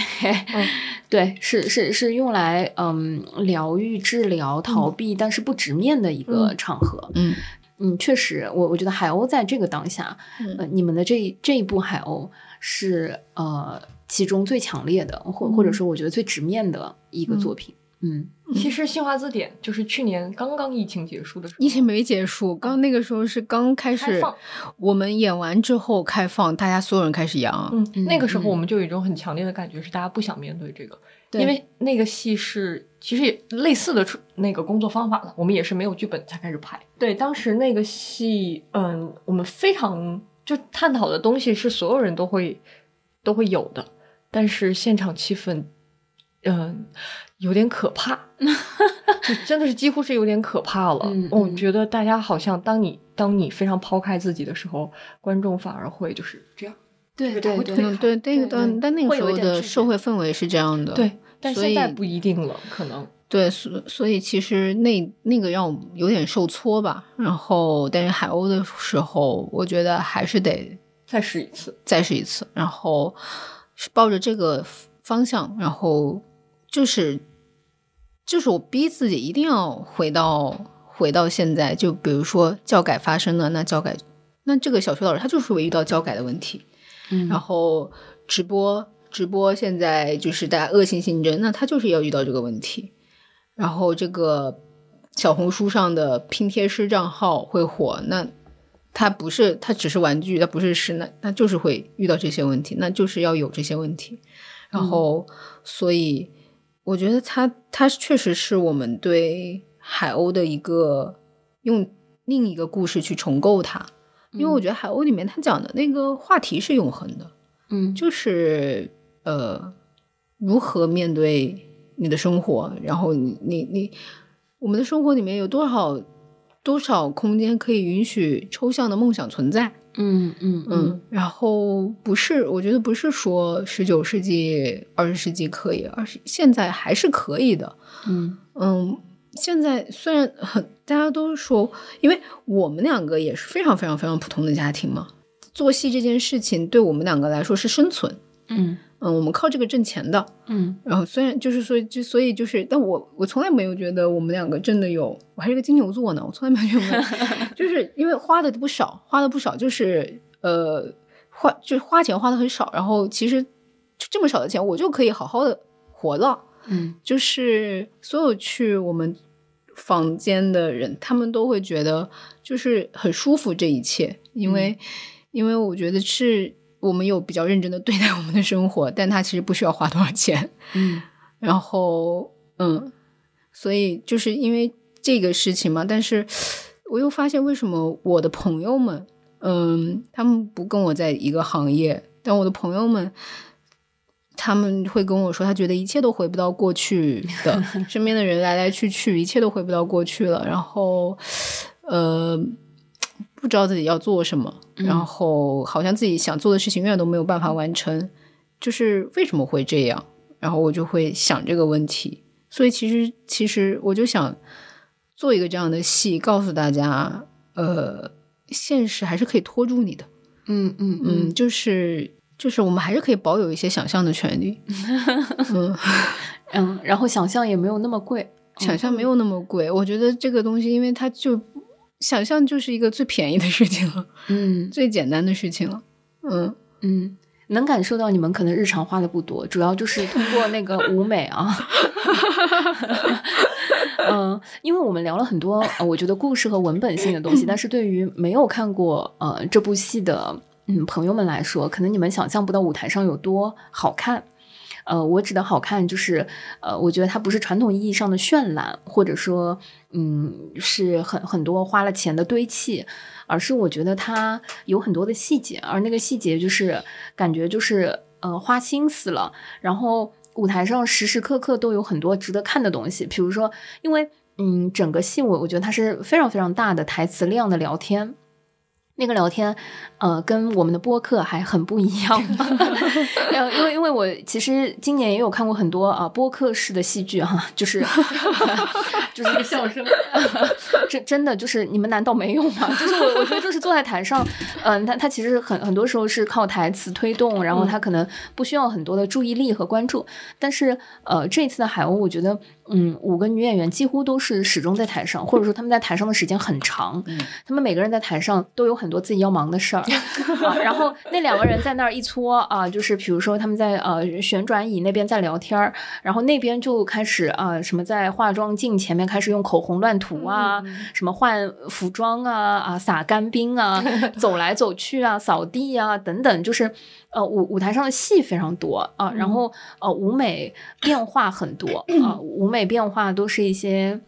Speaker 1: 嗯。
Speaker 3: 对是是是用来嗯疗愈、治疗、逃避，但是不直面的一个
Speaker 1: 嗯。
Speaker 3: 场合。
Speaker 2: 嗯。
Speaker 3: 嗯，确实，我我觉得海鸥在这个当下，
Speaker 2: 嗯。
Speaker 3: 呃，你们的这一这一部海鸥是呃其中最强烈的，或或者说我觉得最直面的一个作品。嗯。
Speaker 1: 其实新华字典就是去年刚刚疫情结束的时候，
Speaker 2: 疫情没结束，刚那个时候是刚开始
Speaker 1: 开放，
Speaker 2: 我们演完之后开放，大家所有人开始阳，
Speaker 1: 嗯，
Speaker 3: 嗯
Speaker 1: 那个时候
Speaker 3: 嗯
Speaker 1: 我。们就有一种很强烈的感觉，是大家不想面对这个，
Speaker 3: 对。
Speaker 1: 因为那个戏是其实也类似的出那个工作方法了，我们也是没有剧本才开始拍。对，当时那个戏，嗯，我们非常就探讨的东西是所有人都会都会有的，但是现场气氛，嗯，有点可怕，就真的是几乎是有点可怕了。
Speaker 3: 嗯
Speaker 1: 我
Speaker 3: 嗯
Speaker 1: 觉得大家好像当你当你非常抛开自己的时候，观众反而会就是这样。
Speaker 3: 对
Speaker 1: 对
Speaker 3: 对
Speaker 1: 对
Speaker 2: 那个但但那个时候的社会氛围是这样的，
Speaker 1: 对，但现在不一定了，可能。
Speaker 2: 对，所所以其实那那个让我有点受挫吧。然后，但是海鸥的时候，我觉得还是得
Speaker 1: 再试一次。
Speaker 2: 再试一次。然后是抱着这个方向，然后就是就是我逼自己一定要回到回到现在。就比如说教改发生了，那教改那这个小学老师他就是会遇到教改的问题。
Speaker 3: 嗯
Speaker 2: 然后直播直播现在就是大家恶性竞争，那他就是要遇到这个问题。然后这个小红书上的拼贴师账号会火，那它不是它只是玩具，它不是诗，那那就是会遇到这些问题，那就是要有这些问题。然后，所以我觉得它它确实是我们对海鸥的一个用另一个故事去重构它，因为我觉得海鸥里面它讲的那个话题是永恒的，
Speaker 3: 嗯
Speaker 2: 就是呃，如何面对你的生活，然后你你你，我们的生活里面有多少多少空间可以允许抽象的梦想存在？
Speaker 3: 嗯嗯
Speaker 2: 嗯，然后不是，我觉得不是说十九世纪、二十世纪可以，而是现在还是可以的。
Speaker 3: 嗯
Speaker 2: 嗯，现在虽然很大家都说，因为我们两个也是非常非常非常普通的家庭嘛，做戏这件事情对我们两个来说是生存。
Speaker 3: 嗯
Speaker 2: 嗯，我们靠这个挣钱的。
Speaker 3: 嗯
Speaker 2: 然后虽然就是说，就所以就是，但我我从来没有觉得我们两个真的有，我还是个金牛座呢，我从来没有觉得，就是因为花的不少，花的不少，就是呃花就是花钱花的很少，然后其实就这么少的钱，我就可以好好的活了。
Speaker 3: 嗯
Speaker 2: 就是所有去我们房间的人，他们都会觉得就是很舒服这一切，因为、因为我觉得是我们有比较认真的对待我们的生活，但它其实不需要花多少钱。
Speaker 3: 嗯
Speaker 2: 然后，嗯，所以就是因为这个事情嘛，但是我又发现为什么我的朋友们，嗯，他们不跟我在一个行业，但我的朋友们。他们会跟我说，他觉得一切都回不到过去的，身边的人来来去去，一切都回不到过去了。然后，呃，不知道自己要做什么，然后好像自己想做的事情永远都没有办法完成，就是为什么会这样？然后我就会想这个问题，所以其实其实我就想做一个这样的戏，告诉大家，呃，现实还是可以拖住你的，
Speaker 3: 嗯嗯
Speaker 2: 嗯，就是就是我们还是可以保有一些想象的权利，嗯，
Speaker 3: 嗯，然后想象也没有那么贵，
Speaker 2: 想象没有那么贵，我觉得这个东西，因为它就想象就是一个最便宜的事情了，
Speaker 3: 嗯
Speaker 2: 最简单的事情了，嗯。
Speaker 3: 嗯，能感受到你们可能日常花的不多，主要就是通过那个舞美啊。嗯，因为我们聊了很多，呃，我觉得故事和文本性的东西，但是对于没有看过呃这部戏的嗯朋友们来说，可能你们想象不到舞台上有多好看。呃，我指的好看就是，呃，我觉得它不是传统意义上的绚烂，或者说，嗯，是很很多花了钱的堆砌，而是我觉得它有很多的细节，而那个细节就是感觉就是呃花心思了，然后舞台上时时刻刻都有很多值得看的东西，比如说，因为嗯整个戏我我觉得它是非常非常大的台词量的聊天。那个聊天，呃，跟我们的播客还很不一样。呃，因为因为我其实今年也有看过很多啊、呃播客式的戏剧哈，就是 就是一个笑声，真真的就是你们难道没有吗？就是我我觉得就是坐在台上，嗯、他他其实很很多时候是靠台词推动，然后他可能不需要很多的注意力和关注，但是呃这一次的海鸥，我觉得嗯五个女演员几乎都是始终在台上，或者说他们在台上的时间很长，他们每个人在台上都有很多自己要忙的事儿 啊，然后那两个人在那儿一搓啊，就是比如说他们在呃旋转椅那边在聊天儿，然后那边就开始啊、什么在化妆镜前面开始用口红乱涂啊，什么换服装啊啊撒干冰啊，走来走去啊，扫地啊等等，就是呃舞舞台上的戏非常多啊，然后呃舞美变化很多 啊，舞美变化都是一些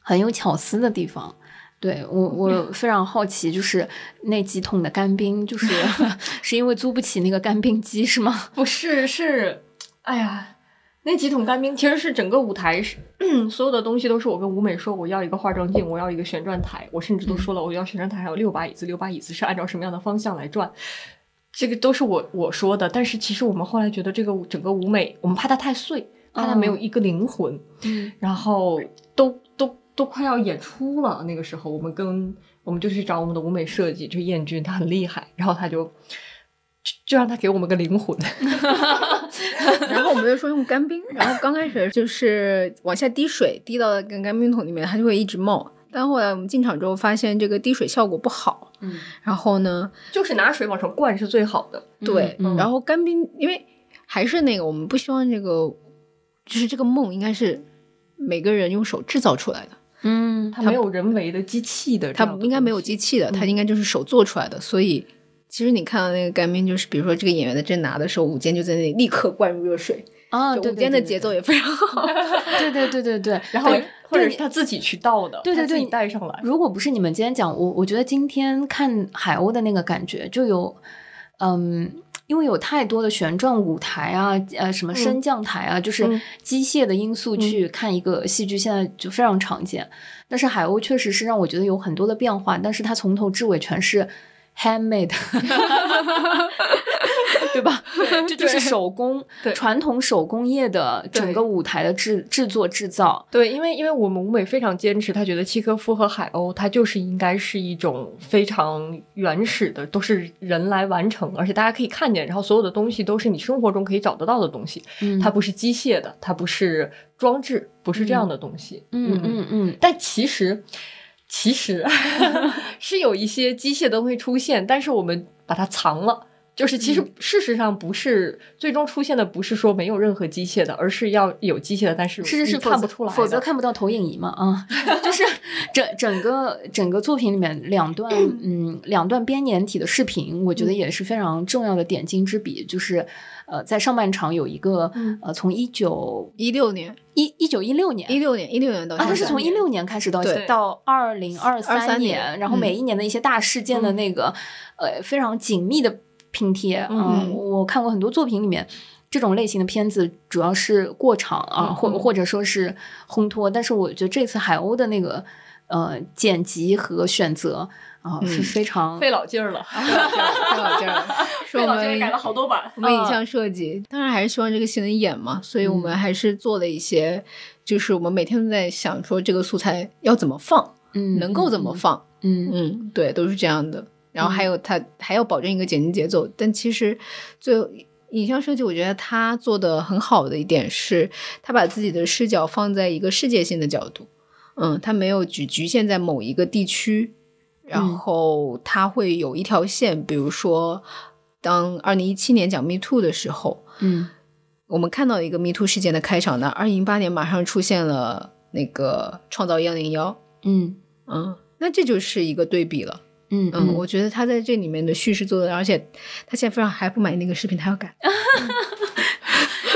Speaker 3: 很有巧思的地方。对我，我非常好奇，就是那几桶的干冰，就是 是因为租不起那个干冰机是吗？
Speaker 1: 不是，是，哎呀，那几桶干冰其实是整个舞台是 所有的东西都是我跟舞美说，我要一个化妆镜，我要一个旋转台，我甚至都说了我要旋转台还有六把椅子，六把椅子是按照什么样的方向来转，这个都是我我说的。但是其实我们后来觉得这个整个舞美，我们怕它太碎，怕它没有一个灵魂，
Speaker 3: 嗯
Speaker 1: 然后都都都快要演出了，那个时候我们跟我们就去找我们的舞美设计，就燕君，他很厉害，然后他就就就让他给我们个灵魂，
Speaker 2: 然后我们就说用干冰，然后刚开始就是往下滴水，滴到干干冰桶里面，它就会一直冒。但后来我们进场之后发现这个滴水效果不好，
Speaker 3: 嗯
Speaker 2: 然后呢，
Speaker 1: 就是拿水往上灌是最好的。
Speaker 2: 对，
Speaker 3: 嗯
Speaker 2: 然后干冰，因为还是那个，我们不希望这个，就是这个梦应该是每个人用手制造出来的，
Speaker 3: 嗯
Speaker 1: 它没有人为的机器的这
Speaker 2: 它应该没有机器的，它应该就是手做出来的。所以其实你看到那个干冰，就是比如说这个演员在这拿的时候，舞间就在那里立刻灌入热水，
Speaker 3: 啊，
Speaker 2: 就
Speaker 3: 对
Speaker 2: 舞间的节奏也非常好。
Speaker 3: 对对对对对，
Speaker 1: 然后
Speaker 3: 对
Speaker 1: 或者是他自己去倒的，
Speaker 3: 对对对
Speaker 1: 带上来。
Speaker 3: 如果不是你们今天讲，我我觉得今天看海鸥的那个感觉就有，嗯，因为有太多的旋转舞台啊，呃，什么升降台啊，就是
Speaker 1: 嗯
Speaker 3: 机械的因素去看一个戏剧，现在就非常常见。但是海鸥确实是让我觉得有很多的变化，但是它从头至尾全是 handmade，对吧？这就是手工，
Speaker 1: 对。
Speaker 3: 传统手工业的整个舞台的制制作制造。
Speaker 1: 对，因为因为我们舞美非常坚持，他觉得契科夫和海鸥，它就是应该是一种非常原始的，都是人来完成，而且大家可以看见，然后所有的东西都是你生活中可以找得到的东西，
Speaker 3: 嗯。
Speaker 1: 它不是机械的，它不是装置，不是这样的东西。
Speaker 3: 嗯。嗯嗯。
Speaker 1: 但其实，其实 是有一些机械的东西出现，但是我们把它藏了。就是其实事实上不是最终出现的，不是说没有任何机械的，而是要有机械的，但是
Speaker 3: 是是是
Speaker 1: 看不出来，
Speaker 3: 否则看不到投影仪嘛啊，就是整整个整个作品里面两段嗯两段编年体的视频，我觉得也是非常重要的点睛之笔，就是呃在上半场有一个呃从一九
Speaker 2: 一六年。
Speaker 3: 一一九一六年。
Speaker 2: 一六年一六年到
Speaker 3: 啊，它是从一六年开始到到二零二三年，然后每一年的一些大事件的那个呃非常紧密的。拼贴。嗯，我看过很多作品里面，这种类型的片子主要是过场啊，或或者说是烘托。但是我觉得这次海鸥的那个呃剪辑和选择啊是非常
Speaker 1: 费老劲儿了，
Speaker 2: 费老劲儿了，
Speaker 1: 费老劲儿改了好多版。
Speaker 2: 我们影像设计当然还是希望这个戏能演嘛，所以我们还是做了一些，就是我们每天都在想说这个素材要怎么放，
Speaker 3: 嗯，
Speaker 2: 能够怎么放，
Speaker 3: 嗯
Speaker 2: 嗯，对，都是这样的。然后还有他还要保证一个剪辑节奏，但其实最后影像设计，我觉得他做的很好的一点是，他把自己的视角放在一个世界性的角度，嗯，他没有局局限在某一个地区，然后他会有一条线，比如说当二零一七年讲 Me Too 的时候，
Speaker 3: 嗯，
Speaker 2: 我们看到一个 Me Too 事件的开场，那二零一八年马上出现了那个创造幺零幺，
Speaker 3: 嗯
Speaker 2: 嗯，那这就是一个对比了。
Speaker 3: 嗯
Speaker 2: 嗯，我觉得他在这里面的叙事做的，而且他现在非常还不满意那个视频，他要改。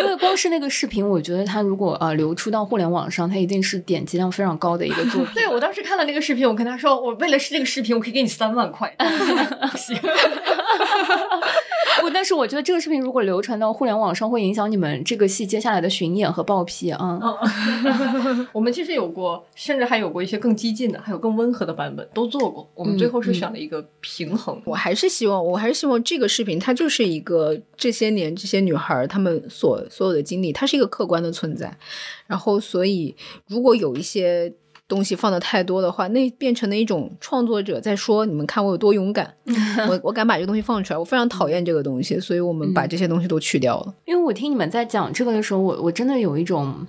Speaker 3: 因为光是那个视频，我觉得它如果呃流出到互联网上，它一定是点击量非常高的一个作品。
Speaker 1: 对我当时看了那个视频，我跟他说，我为了是这个视频，我可以给你三万块。不行。
Speaker 3: 不，但是我觉得这个视频如果流传到互联网上，会影响你们这个戏接下来的巡演和报批啊。
Speaker 1: 我们其实有过，甚至还有过一些更激进的，还有更温和的版本都做过。我们最后是选了一个平衡。
Speaker 2: 我还是希望，我还是希望这个视频它就是一个这些年这些女孩她们所所有的经历，它是一个客观的存在。然后，所以如果有一些。东西放的太多的话，那变成了一种创作者在说：“你们看我有多勇敢，我我敢把这个东西放出来。”我非常讨厌这个东西，所以我们把这些东西都去掉了。
Speaker 3: 因为我听你们在讲这个的时候，我我真的有一种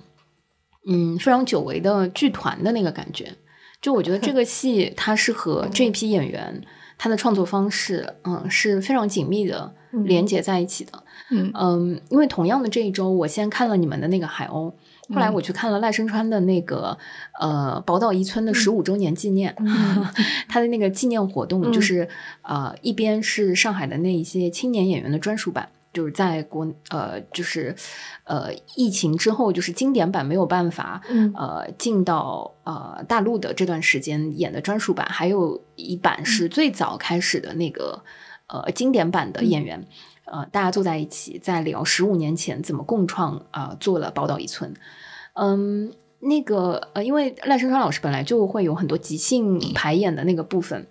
Speaker 3: 嗯非常久违的剧团的那个感觉。就我觉得这 个戏它是和这批演员他的创作方式嗯是非常紧密的连接在一起的。
Speaker 2: 嗯
Speaker 3: 嗯，因为同样的这一周，我先看了你们的那个海鸥。后来我去看了赖声川的那个呃宝岛一村的十五周年纪念，他的那个纪念活动就是呃一边是上海的那一些青年演员的专属版，就是在国呃就是呃疫情之后就是经典版没有办法呃进到呃大陆的这段时间演的专属版，还有一版是最早开始的那个呃经典版的演员。呃，大家坐在一起在聊十五年前怎么共创啊，做了宝岛一村。嗯，那个呃，因为赖声川老师本来就会有很多即兴排演的那个部分，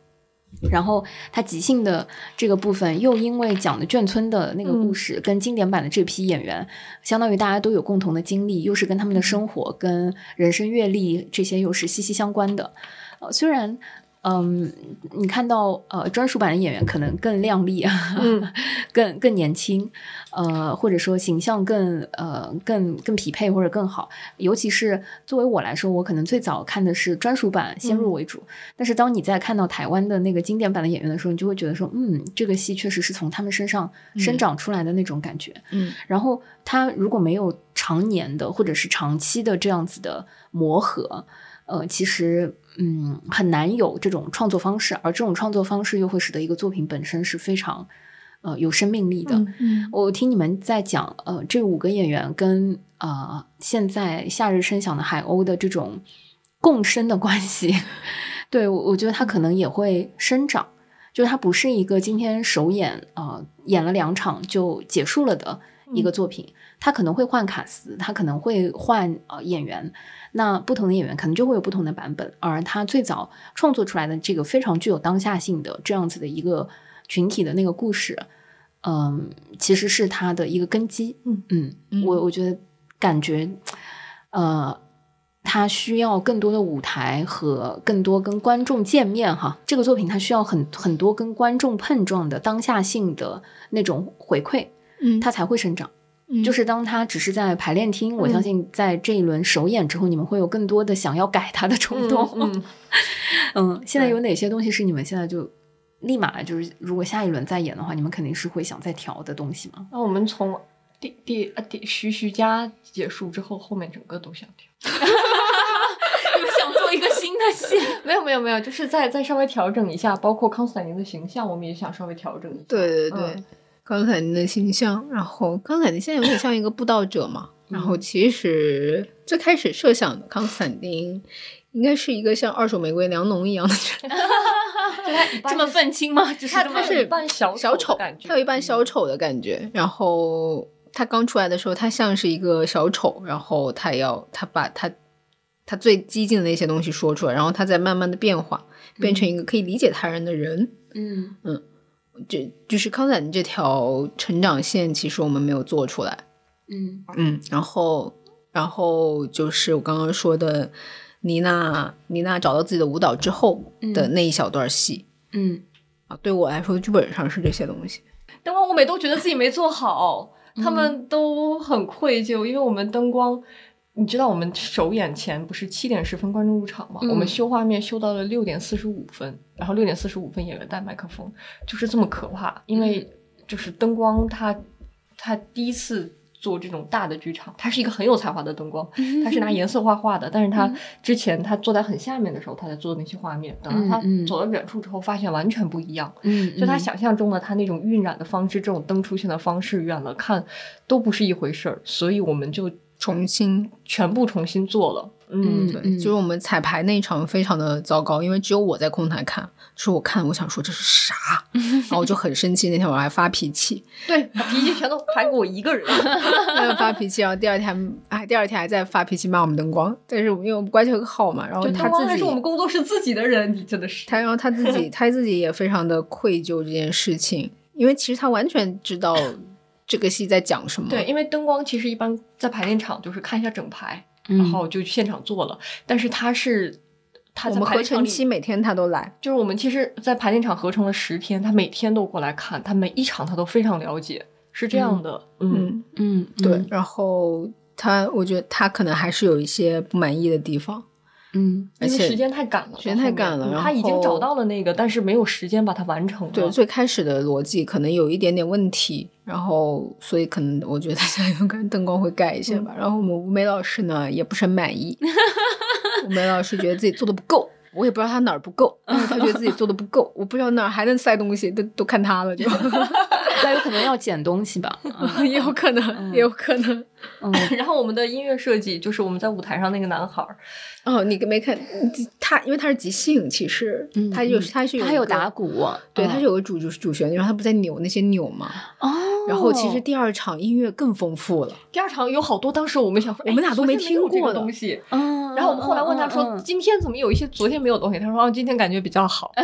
Speaker 3: 然后他即兴的这个部分又因为讲的眷村的那个故事，跟经典版的这批演员，相当于大家都有共同的经历，又是跟他们的生活、跟人生阅历这些又是息息相关的。呃，虽然。嗯，你看到呃专属版的演员可能更靓丽，
Speaker 1: 嗯，
Speaker 3: 更更年轻，呃，或者说形象更呃更更匹配或者更好。尤其是作为我来说，我可能最早看的是专属版，先入为主。但是当你在看到台湾的那个经典版的演员的时候，你就会觉得说，嗯，这个戏确实是从他们身上生长出来的那种感觉。
Speaker 2: 嗯，
Speaker 3: 然后他如果没有常年的或者是长期的这样子的磨合，呃，其实。嗯，很难有这种创作方式，而这种创作方式又会使得一个作品本身是非常呃有生命力的。
Speaker 2: 嗯，
Speaker 3: 我听你们在讲，呃，这五个演员跟呃现在夏日声响的海鸥的这种共生的关系，对我我觉得他可能也会生长，就是他不是一个今天首演呃演了两场就结束了的一个作品，它可能会换卡司，它可能会换呃演员。那不同的演员可能就会有不同的版本，而他最早创作出来的这个非常具有当下性的这样子的一个群体的那个故事，嗯，其实是他的一个根基。
Speaker 2: 嗯
Speaker 3: 嗯，我我觉得感觉，呃，他需要更多的舞台和更多跟观众见面哈。这个作品它需要很很多跟观众碰撞的当下性的那种回馈，
Speaker 2: 嗯，
Speaker 3: 它才会生长。就是当他只是在排练厅，我相信在这一轮首演之后，你们会有更多的想要改他的冲动。
Speaker 1: 嗯，
Speaker 3: 嗯，现在有哪些东西是你们现在就立马就是如果下一轮再演的话，你们肯定是会想再调的东西吗？
Speaker 1: 那我们从第第啊第徐徐家结束之后，后面整个都想调。
Speaker 3: 你们想做一个新的戏？
Speaker 1: 没有没有没有，就是再再稍微调整一下，包括康斯坦丁的形象，我们也想稍微调整一下。
Speaker 2: 对对对，
Speaker 1: 嗯
Speaker 2: 康斯坦丁的形象，然后康斯坦丁现在有点像一个布道者嘛。然后其实最开始设想的康斯坦丁应该是一个像二手玫瑰良农一样的人，
Speaker 3: 这么愤青吗？就是
Speaker 1: 他是一半小
Speaker 2: 小丑他有一半小丑的感觉。然后他刚出来的时候，他像是一个小丑，然后他要他把他他最激进的那些东西说出来，然后他再慢慢的变化，变成一个可以理解他人的人。
Speaker 3: 嗯嗯
Speaker 2: 这就是康斯坦丁这条成长线，其实我们没有做出来。
Speaker 3: 嗯
Speaker 2: 嗯，然后然后就是我刚刚说的，妮娜妮娜找到自己的舞蹈之后的那一小段戏、
Speaker 3: 嗯
Speaker 2: 啊，对我来说，剧本上是这些东西。
Speaker 1: 灯光舞美都觉得自己没做好，他们都很愧疚，因为我们灯光。你知道我们首演前不是七点十分观众入场吗？
Speaker 3: 嗯
Speaker 1: 我们修画面修到了六点四十五分，然后六点四十五分演员带麦克风，就是这么可怕。因为就是灯光他他第一次做这种大的剧场，他是一个很有才华的灯光，他是拿颜色画画的，但是他之前他坐在很下面的时候，他在做那些画面，等到他走到远处之后，发现完全不一样。
Speaker 3: 嗯，
Speaker 1: 就他想象中的他那种晕染的方式，这种灯出现的方式，远了看都不是一回事儿，所以我们就
Speaker 2: 重新
Speaker 1: 全部重新做了。嗯，
Speaker 3: 嗯
Speaker 2: 对，就是我们彩排那一场非常的糟糕，因为只有我在空台看，就是我看我想说这是啥，然后我就很生气，那天晚上还发脾气，
Speaker 1: 对，把脾气全都排给我一个人。
Speaker 2: 发脾气，然后第二天还第二天还在发脾气骂我们灯光，但是因为我们关系很好嘛，然后他自己
Speaker 1: 是我们工作室自己的人，你真的是。
Speaker 2: 他然后他自己 他自己也非常的愧疚这件事情，因为其实他完全知道这个戏在讲什么。
Speaker 1: 对，因为灯光其实一般在排练场就是看一下整排，
Speaker 3: 嗯
Speaker 1: 然后就现场做了。但是他是他
Speaker 2: 我们合
Speaker 1: 在排练场里
Speaker 2: 成期每天他都来，
Speaker 1: 就是我们其实，在排练场合成了十天，他每天都过来看，他每一场他都非常了解，是这样的。嗯，
Speaker 2: 嗯，
Speaker 3: 嗯
Speaker 2: 对，然后他我觉得他可能还是有一些不满意的地方，
Speaker 3: 嗯
Speaker 2: 而且
Speaker 1: 因为时间太赶了，
Speaker 2: 时间太赶了
Speaker 1: 他已经找到了那个，但是没有时间把它完成了。
Speaker 2: 对，最开始的逻辑可能有一点点问题，然后所以可能我觉得下一个可能灯光会改一些吧。然后我们吴梅老师呢也不是很满意，吴梅老师觉得自己做的不够。我也不知道他哪儿不够，但是他觉得自己做的不够，我不知道哪儿还能塞东西，都都看他了，就
Speaker 3: 那有可能要捡东西吧？嗯
Speaker 2: 也 有可能，也有可能。
Speaker 3: 嗯
Speaker 1: 然后我们的音乐设计就是我们在舞台上那个男孩儿，
Speaker 2: 哦，你没看他，因为他是即兴，其实
Speaker 3: 嗯
Speaker 2: 他有
Speaker 3: 嗯
Speaker 2: 他是有
Speaker 3: 他有打鼓，
Speaker 2: 对，
Speaker 3: 嗯
Speaker 2: 他是有个主主主旋律，然后他不在扭那些扭嘛。
Speaker 3: 哦，
Speaker 2: 然后其实第二场音乐更丰富了，
Speaker 1: 第二场有好多，当时我们想，
Speaker 2: 我们俩都没听过的
Speaker 1: 东西。
Speaker 3: 嗯，
Speaker 1: 然后我们后来问他说，今天怎么有一些昨天没有东西？他说，哦，今天感觉比较好。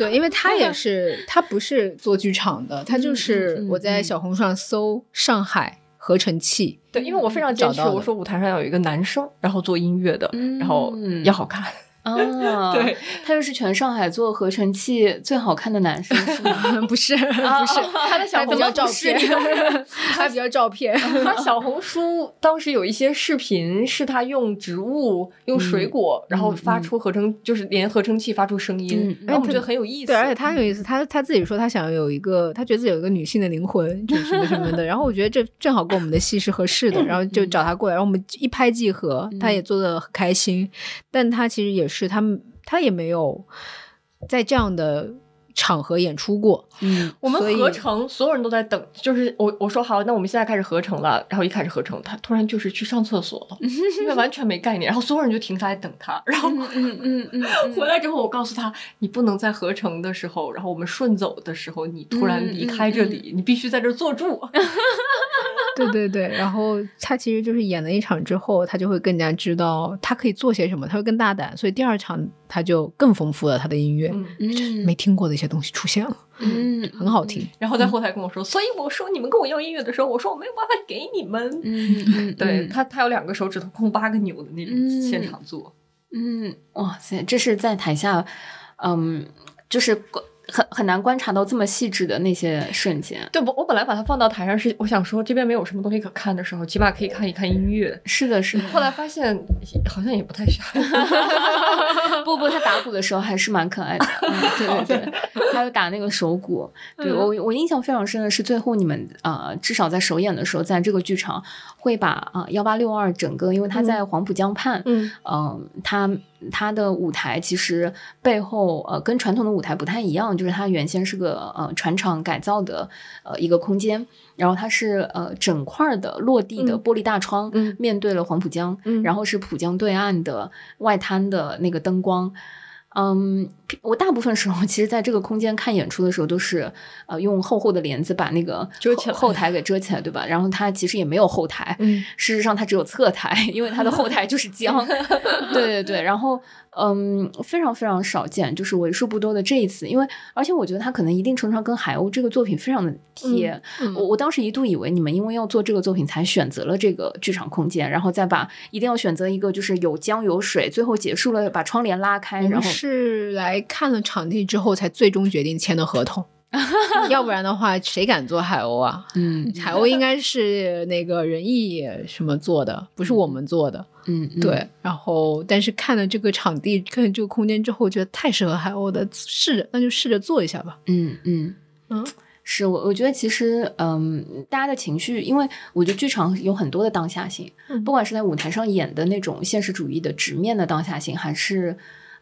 Speaker 2: 对，因为 他也是，他不是做剧场的，他就
Speaker 3: 嗯
Speaker 2: 是
Speaker 3: 嗯
Speaker 2: 我在小红书上搜上海合成器，
Speaker 1: 对，因为我非常坚持，我说舞台上要有一个男生，然后做音乐的，
Speaker 3: 嗯
Speaker 1: 然后要好看。
Speaker 3: 啊，
Speaker 1: 对，
Speaker 3: 他又是全上海做合成器最好看的男生，是吗？
Speaker 2: 不是不
Speaker 3: 啊
Speaker 2: 是，
Speaker 1: 他的小红
Speaker 2: 照片，他比较照片。
Speaker 1: 他小红书当时有一些视频，是他用植物、用水果，然后发出合成，就是连合成器发出声音，
Speaker 3: 嗯
Speaker 1: 然后我们觉得很有意思。
Speaker 2: 对，而且他很有意思，他他自己说他想有一个，他觉得自己有一个女性的灵魂，就什么什么的。然后我觉得这正好跟我们的戏是合适的，然后就找他过来，然后我们一拍即合，他也做的很开心。但他其实也是他们，他也没有在这样的场合演出过。
Speaker 3: 嗯
Speaker 1: 我们合成，所有人都在等。就是我我说好，那我们现在开始合成了。然后一开始合成，他突然就是去上厕所了，因为完全没概念。然后所有人就停下来等他。然后
Speaker 3: 嗯嗯嗯嗯
Speaker 1: 回来之后，我告诉他，你不能在合成的时候，然后我们顺走的时候，你突然离开这里，你必须在这儿坐住。
Speaker 2: 对对对，然后他其实就是演了一场之后，他就会更加知道他可以做些什么，他会更大胆，所以第二场他就更丰富了他的音乐，没听过的一些东西出现了，
Speaker 3: 嗯
Speaker 2: 很好听。
Speaker 1: 然后在后台跟我说，所以我说你们跟我要音乐的时候，我说我没有办法给你们。
Speaker 3: 嗯 嗯，
Speaker 1: 对他，他有两个手指头空八个钮的那种
Speaker 3: 嗯
Speaker 1: 现场做。
Speaker 3: 嗯，哇塞，这是在台下，嗯，就是很很难观察到这么细致的那些瞬间。
Speaker 1: 对，我我本来把它放到台上是我想说这边没有什么东西可看的时候，起码可以看一看音乐。
Speaker 3: 是的，是的。
Speaker 1: 后来发现好像也不太需要。
Speaker 3: 不不，他打鼓的时候还是蛮可爱的。对对对，还有打那个手鼓。对我我印象非常深的是最后你们呃至少在首演的时候，在这个剧场会把啊幺八六二整个，因为他在黄浦江畔，
Speaker 1: 嗯
Speaker 3: 嗯，他。它的舞台其实背后呃跟传统的舞台不太一样，就是它原先是个呃船厂改造的呃一个空间，然后它是呃整块的落地的玻璃大窗，面对了黄浦江，然后是浦江对岸的外滩的那个灯光。嗯，我大部分时候其实在这个空间看演出的时候，都是呃用厚厚的帘子把那个
Speaker 1: 遮起来，
Speaker 3: 后台给遮起来，对吧？然后它其实也没有后台，
Speaker 1: 嗯，
Speaker 3: 事实上它只有侧台，因为它的后台就是 江，对对对，然后。嗯，非常非常少见，就是为数不多的这一次，因为而且我觉得它可能一定程度上跟海鸥这个作品非常的贴。我我当时一度以为你们因为要做这个作品才选择了这个剧场空间，然后再把一定要选择一个就是有江有水，最后结束了把窗帘拉开。然后
Speaker 2: 是来看了场地之后才最终决定签的合同。要不然的话，谁敢做海鸥啊？
Speaker 3: 嗯，
Speaker 2: 海鸥应该是那个仁义什么做的，不是我们做的。
Speaker 3: 嗯，
Speaker 2: 对。然后，但是看了这个场地，看了这个空间之后，觉得太适合海鸥的，试着那就试着做一下吧。
Speaker 3: 嗯嗯嗯，是我我觉得其实，嗯，大家的情绪，因为我觉得剧场有很多的当下性，不管是在舞台上演的那种现实主义的直面的当下性，还是。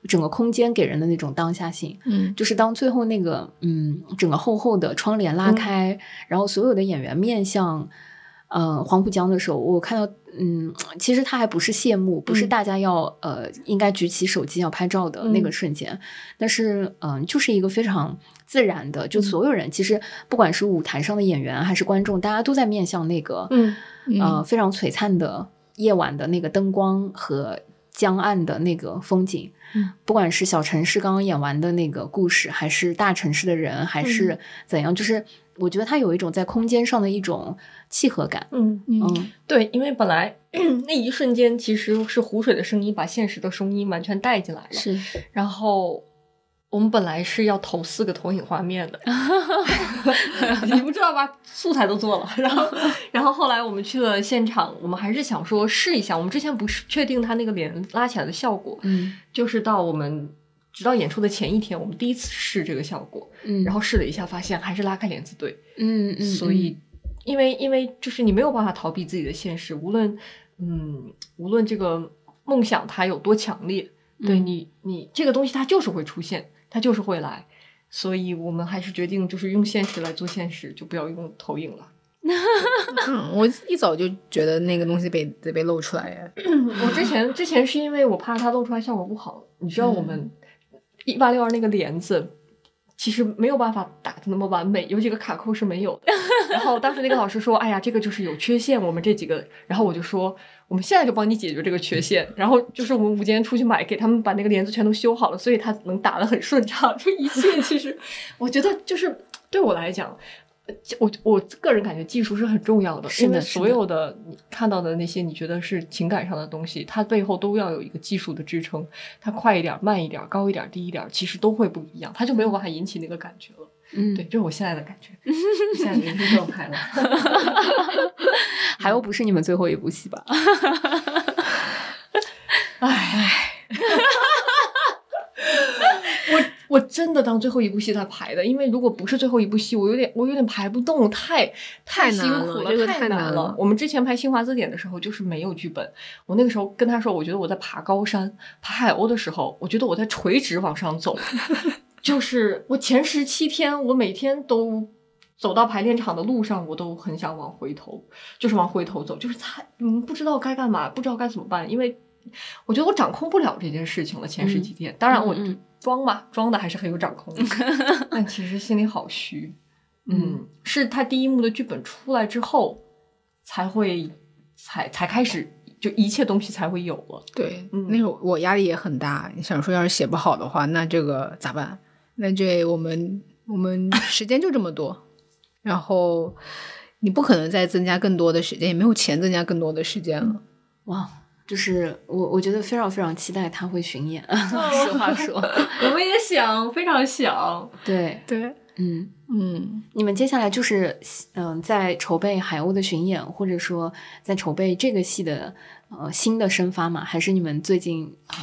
Speaker 3: 整个空间给人的那种当下性，
Speaker 2: 嗯，
Speaker 3: 就是当最后那个，嗯，整个厚厚的窗帘拉开，然后所有的演员面向，呃，黄浦江的时候，我看到，嗯，其实它还不是谢幕，不是大家要，呃，应该举起手机要拍照的那个瞬间，但是，嗯，就是一个非常自然的，就所有人，其实不管是舞台上的演员还是观众，大家都在面向那个，
Speaker 1: 嗯，
Speaker 3: 呃，非常璀璨的夜晚的那个灯光和。江岸的那个风景，
Speaker 1: 嗯，
Speaker 3: 不管是小城市刚刚演完的那个故事，还是大城市的人，还是怎样，就是我觉得它有一种在空间上的一种契合感。
Speaker 1: 嗯
Speaker 3: 嗯，
Speaker 1: 对，因为本来 那一瞬间其实是湖水的声音把现实的声音完全带进来了，
Speaker 3: 是，
Speaker 1: 然后。我们本来是要投四个投影画面的，你不知道吧？素材都做了，然后，然后后来我们去了现场，我们还是想说试一下。我们之前不是确定它那个帘拉起来的效果，
Speaker 3: 嗯，
Speaker 1: 就是到我们直到演出的前一天，我们第一次试这个效果，
Speaker 3: 嗯，
Speaker 1: 然后试了一下，发现还是拉开帘子对，
Speaker 3: 嗯嗯，
Speaker 1: 所以因为因为就是你没有办法逃避自己的现实，无论嗯无论这个梦想它有多强烈，对你你这个东西它就是会出现。它就是会来，所以我们还是决定就是用现实来做现实，就不要用投影了。
Speaker 2: 嗯，我一早就觉得那个东西被得被露出来呀。
Speaker 1: 我之前之前是因为我怕它露出来效果不好，你知道我们一八六二那个帘子。其实没有办法打的那么完美，有几个卡扣是没有的。然后当时那个老师说：“哎呀，这个就是有缺陷。”我们这几个，然后我就说：“我们现在就帮你解决这个缺陷。”然后就是我们午间出去买，给他们把那个帘子全都修好了，所以他能打得很顺畅。这一切其实，我觉得就是对我来讲。我我个人感觉技术是很重要的，因为所有的你看到的那些你觉得是情感上的东西，它背后都要有一个技术的支撑。它快一点、慢一点、高一点、低一点，其实都会不一样，它就没有办法引起那个感觉了。
Speaker 3: 嗯，
Speaker 1: 对，这是我现在的感觉，现在人生状态了。
Speaker 3: 还有不是你们最后一部戏吧？
Speaker 1: 哎。我真的当最后一部戏在排的，因为如果不是最后一部戏，我有点我有点排不动，太
Speaker 2: 太
Speaker 1: 辛苦
Speaker 2: 了，这个
Speaker 1: 太
Speaker 2: 难
Speaker 1: 了。我们之前拍《新华字典》的时候，就是没有剧本。我那个时候跟他说，我觉得我在爬高山、爬海鸥的时候，我觉得我在垂直往上走。就是我前十七天，我每天都走到排练场的路上，我都很想往回头，就是往回头走，就是太嗯不知道该干嘛，不知道该怎么办，因为我觉得我掌控不了这件事情了。前十几天，当然我。装吧，装的还是很有掌控力，但其实心里好虚。嗯，是他第一幕的剧本出来之后，才会才才开始，就一切东西才会有了。
Speaker 2: 对，那时候我压力也很大，你想说要是写不好的话，那这个咋办？那这我们我们 时间就这么多，然后你不可能再增加更多的时间，也没有钱增加更多的时间了。
Speaker 3: 哇，就是我我觉得非常非常期待他会巡演。实话说，
Speaker 1: 我们也想，非常想。
Speaker 3: 对
Speaker 2: 对，
Speaker 3: 嗯
Speaker 2: 嗯，
Speaker 3: 你们接下来就是嗯、在筹备海鸥的巡演，或者说在筹备这个戏的呃新的生发吗？还是你们最近啊、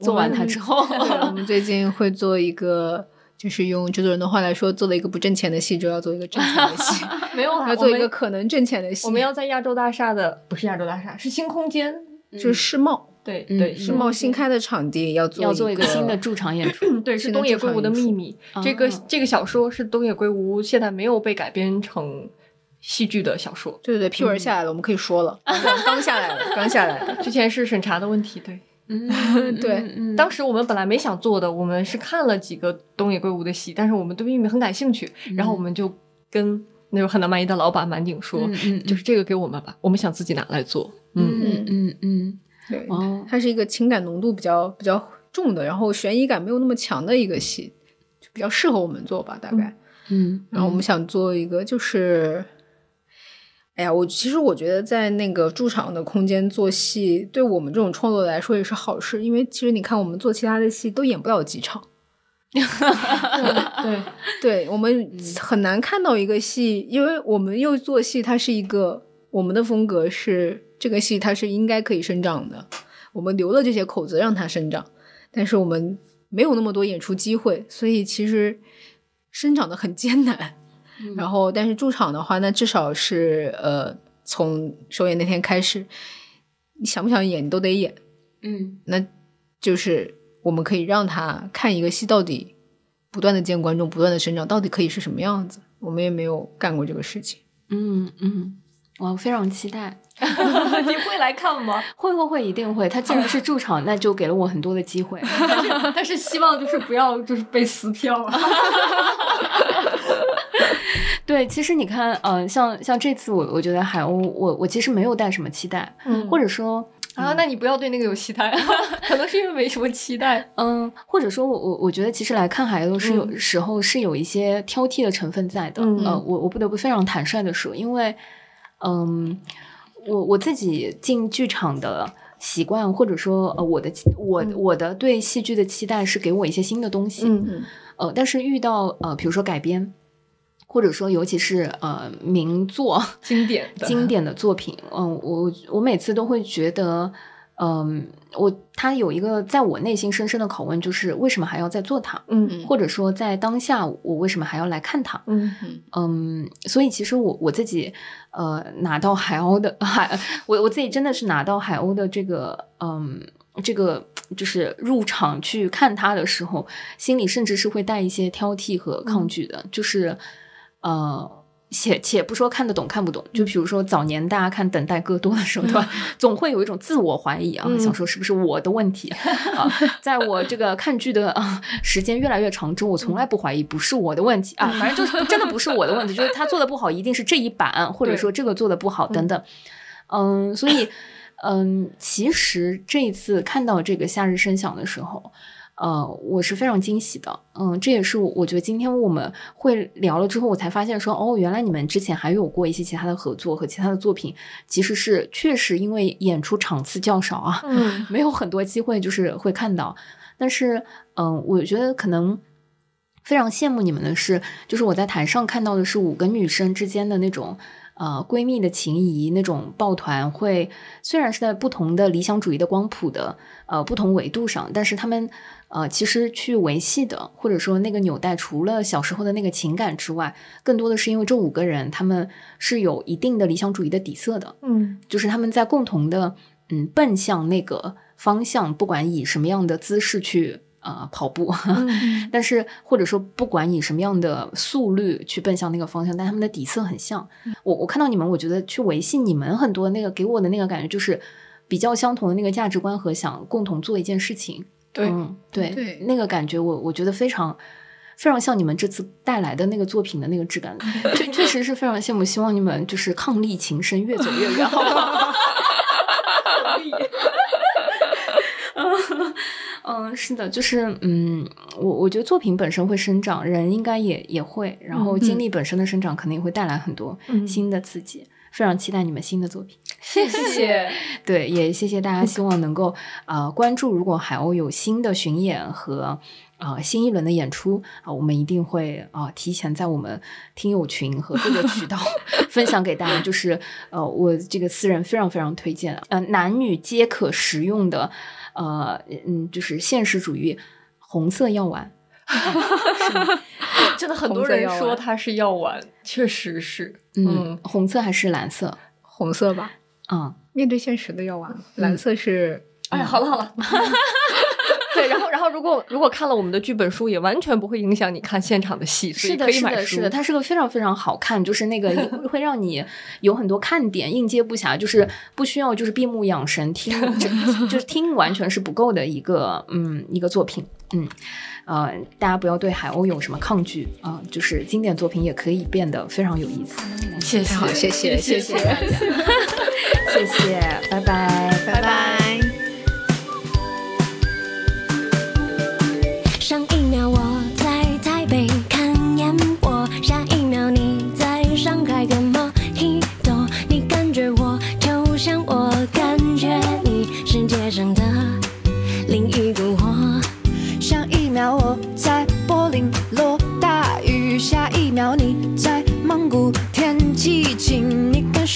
Speaker 3: 做完它之后？
Speaker 2: 对，我们最近会做一个，就是用制作人的话来说，做了一个不挣钱的戏，就要做一个挣钱的戏，
Speaker 1: 没有啦，
Speaker 2: 要做一个可能挣钱的戏。
Speaker 1: 我们要在亚洲大厦的，不是亚洲大厦，是新空间。
Speaker 2: 就是世贸，
Speaker 1: 对
Speaker 3: 嗯
Speaker 1: 对，
Speaker 2: 世贸新开的场地要做
Speaker 3: 要做一
Speaker 2: 个
Speaker 3: 个新的驻场演出。
Speaker 1: 对，是东野圭吾的秘密。这个
Speaker 3: 哦
Speaker 1: 这个小说是东野圭吾现在没有被改编成戏剧的小说，
Speaker 2: 对对对，批文下来了，我们可以说了，刚刚下来了，刚下来了。
Speaker 1: 之前是审查的问题。对，
Speaker 3: 嗯，
Speaker 2: 对
Speaker 3: 嗯
Speaker 1: 当时我们本来没想做的，我们是看了几个东野圭吾的戏，但是我们对秘密很感兴趣，然后我们就跟那种很难满意的老板满顶说，
Speaker 3: 嗯嗯
Speaker 1: 就是这个给我们吧，我们想自己拿来做。嗯，
Speaker 3: 嗯嗯嗯，
Speaker 2: 对，
Speaker 3: 哦，
Speaker 2: 它是一个情感浓度比较比较重的，然后悬疑感没有那么强的一个戏，就比较适合我们做吧，大概。
Speaker 3: 嗯，
Speaker 2: 然后我们想做一个，就是，哎呀，我其实我觉得在那个驻场的空间做戏，对我们这种创作者来说也是好事，因为其实你看我们做其他的戏都演不了几场，
Speaker 1: 对，
Speaker 2: 对 我们很难看到一个戏，因为我们又做戏，它是一个我们的风格是这个戏它是应该可以生长的，我们留了这些口子让它生长，但是我们没有那么多演出机会，所以其实生长的很艰难。然后，但是驻场的话，那至少是呃，从首演那天开始，你想不想演，你都得演。
Speaker 3: 嗯
Speaker 2: 那就是我们可以让他看一个戏到底不断的见观众，不断的生长，到底可以是什么样子。我们也没有干过这个事情。
Speaker 3: 嗯嗯，我非常期待。
Speaker 1: 你会来看吗？
Speaker 3: 会会会，一定会。他既然是驻场，那就给了我很多的机会。
Speaker 1: 但是希望就是不要就是被撕票啊。
Speaker 3: 对，其实你看，呃，像像这次我我觉得海鸥，我我其实没有带什么期待，
Speaker 1: 嗯
Speaker 3: 或者说，
Speaker 1: 啊，那你不要对那个有期待，可能是因为没什么期待。
Speaker 3: 嗯，或者说我我我觉得其实来看海鸥是有、
Speaker 1: 嗯
Speaker 3: 时候是有一些挑剔的成分在的。
Speaker 1: 嗯
Speaker 3: 呃，我我不得不非常坦率的说，因为，嗯，我我自己进剧场的。习惯或者说呃我的我
Speaker 1: 嗯。
Speaker 3: 我的对戏剧的期待是给我一些新的东西，
Speaker 1: 嗯。
Speaker 3: 呃，但是遇到呃比如说改编，或者说尤其是呃名作，
Speaker 1: 经典的。
Speaker 3: 经典的作品，嗯，我我每次都会觉得，嗯，我他有一个在我内心深深的拷问，就是为什么还要再做它，
Speaker 1: 嗯
Speaker 3: 或者说在当下我为什么还要来看它？
Speaker 1: 嗯
Speaker 3: 嗯，所以其实我我自己呃拿到海鸥的 海，我我自己真的是拿到海鸥的这个嗯这个就是入场去看它的时候，心里甚至是会带一些挑剔和抗拒的，就是呃。且且不说看得懂看不懂，就比如说早年大家看《等待戈多》的时候，对吧？总会有一种自我怀疑啊，
Speaker 1: 嗯
Speaker 3: 想说是不是我的问题 啊？在我这个看剧的啊时间越来越长之后，我从来不怀疑不是我的问题啊，反正就是真的不是我的问题，就是他做的不好，一定是这一版，或者说这个做的不好等等。嗯，所以嗯，其实这一次看到这个《夏日声响》的时候。呃，我是非常惊喜的，嗯，这也是我我觉得今天我们会聊了之后，我才发现说，哦，原来你们之前还有过一些其他的合作和其他的作品，其实是确实因为演出场次较少啊，
Speaker 1: 嗯
Speaker 3: 没有很多机会就是会看到，但是嗯、我觉得可能非常羡慕你们的是，就是我在台上看到的是五个女生之间的那种。呃，闺蜜的情谊，那种抱团会，虽然是在不同的理想主义的光谱的呃不同维度上，但是她们呃其实去维系的，或者说那个纽带，除了小时候的那个情感之外，更多的是因为这五个人他们是有一定的理想主义的底色的，
Speaker 1: 嗯
Speaker 3: 就是他们在共同的嗯奔向那个方向，不管以什么样的姿势去呃跑步，
Speaker 1: 嗯
Speaker 3: 但是或者说不管以什么样的速率去奔向那个方向，但他们的底色很像。我我看到你们，我觉得去维系你们很多那个给我的那个感觉就是比较相同的那个价值观和想共同做一件事情。
Speaker 1: 对
Speaker 3: 嗯，对，
Speaker 2: 对
Speaker 3: 那个感觉我我觉得非常。非常像你们这次带来的那个作品的那个质感，确确实是非常羡慕。希望你们就是伉俪情深，越走越远，好不好？嗯，是的，就是嗯，我我觉得作品本身会生长，人应该也也会，然后经历本身的生长，可能也会带来很多
Speaker 1: 嗯
Speaker 3: 新的刺激。非常期待你们新的作品。
Speaker 1: 谢谢。
Speaker 3: 对，也谢谢大家，希望能够呃关注，如果海鸥有新的巡演和呃新一轮的演出啊、我们一定会啊、提前在我们听友群和各个渠道 分享给大家。就是呃，我这个私人非常非常推荐，呃，男女皆可食用的，呃嗯，就是现实主义红色药丸。
Speaker 1: 真的很多人说它是药丸，确实是。
Speaker 3: 嗯，红色还是蓝色？
Speaker 2: 红色吧。
Speaker 3: 嗯，
Speaker 2: 面对现实的药丸，蓝色是。
Speaker 1: 哎，好了好了。对，然后然后如果如果看了我们的剧本书，也完全不会影响你看现场的戏，
Speaker 3: 是的，是的，是的，它是个非常非常好看，就是那个会让你有很多看点，应接不暇，就是不需要就是闭目养神听，就是听完全是不够的一个嗯一个作品，嗯呃，大家不要对海鸥有什么抗拒啊、就是经典作品也可以变得非常有意思。
Speaker 1: 谢谢，
Speaker 2: 好，谢谢，谢
Speaker 1: 谢
Speaker 2: 大家，
Speaker 3: 谢谢，拜拜，
Speaker 2: 拜拜。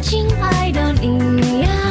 Speaker 4: 亲爱的你呀。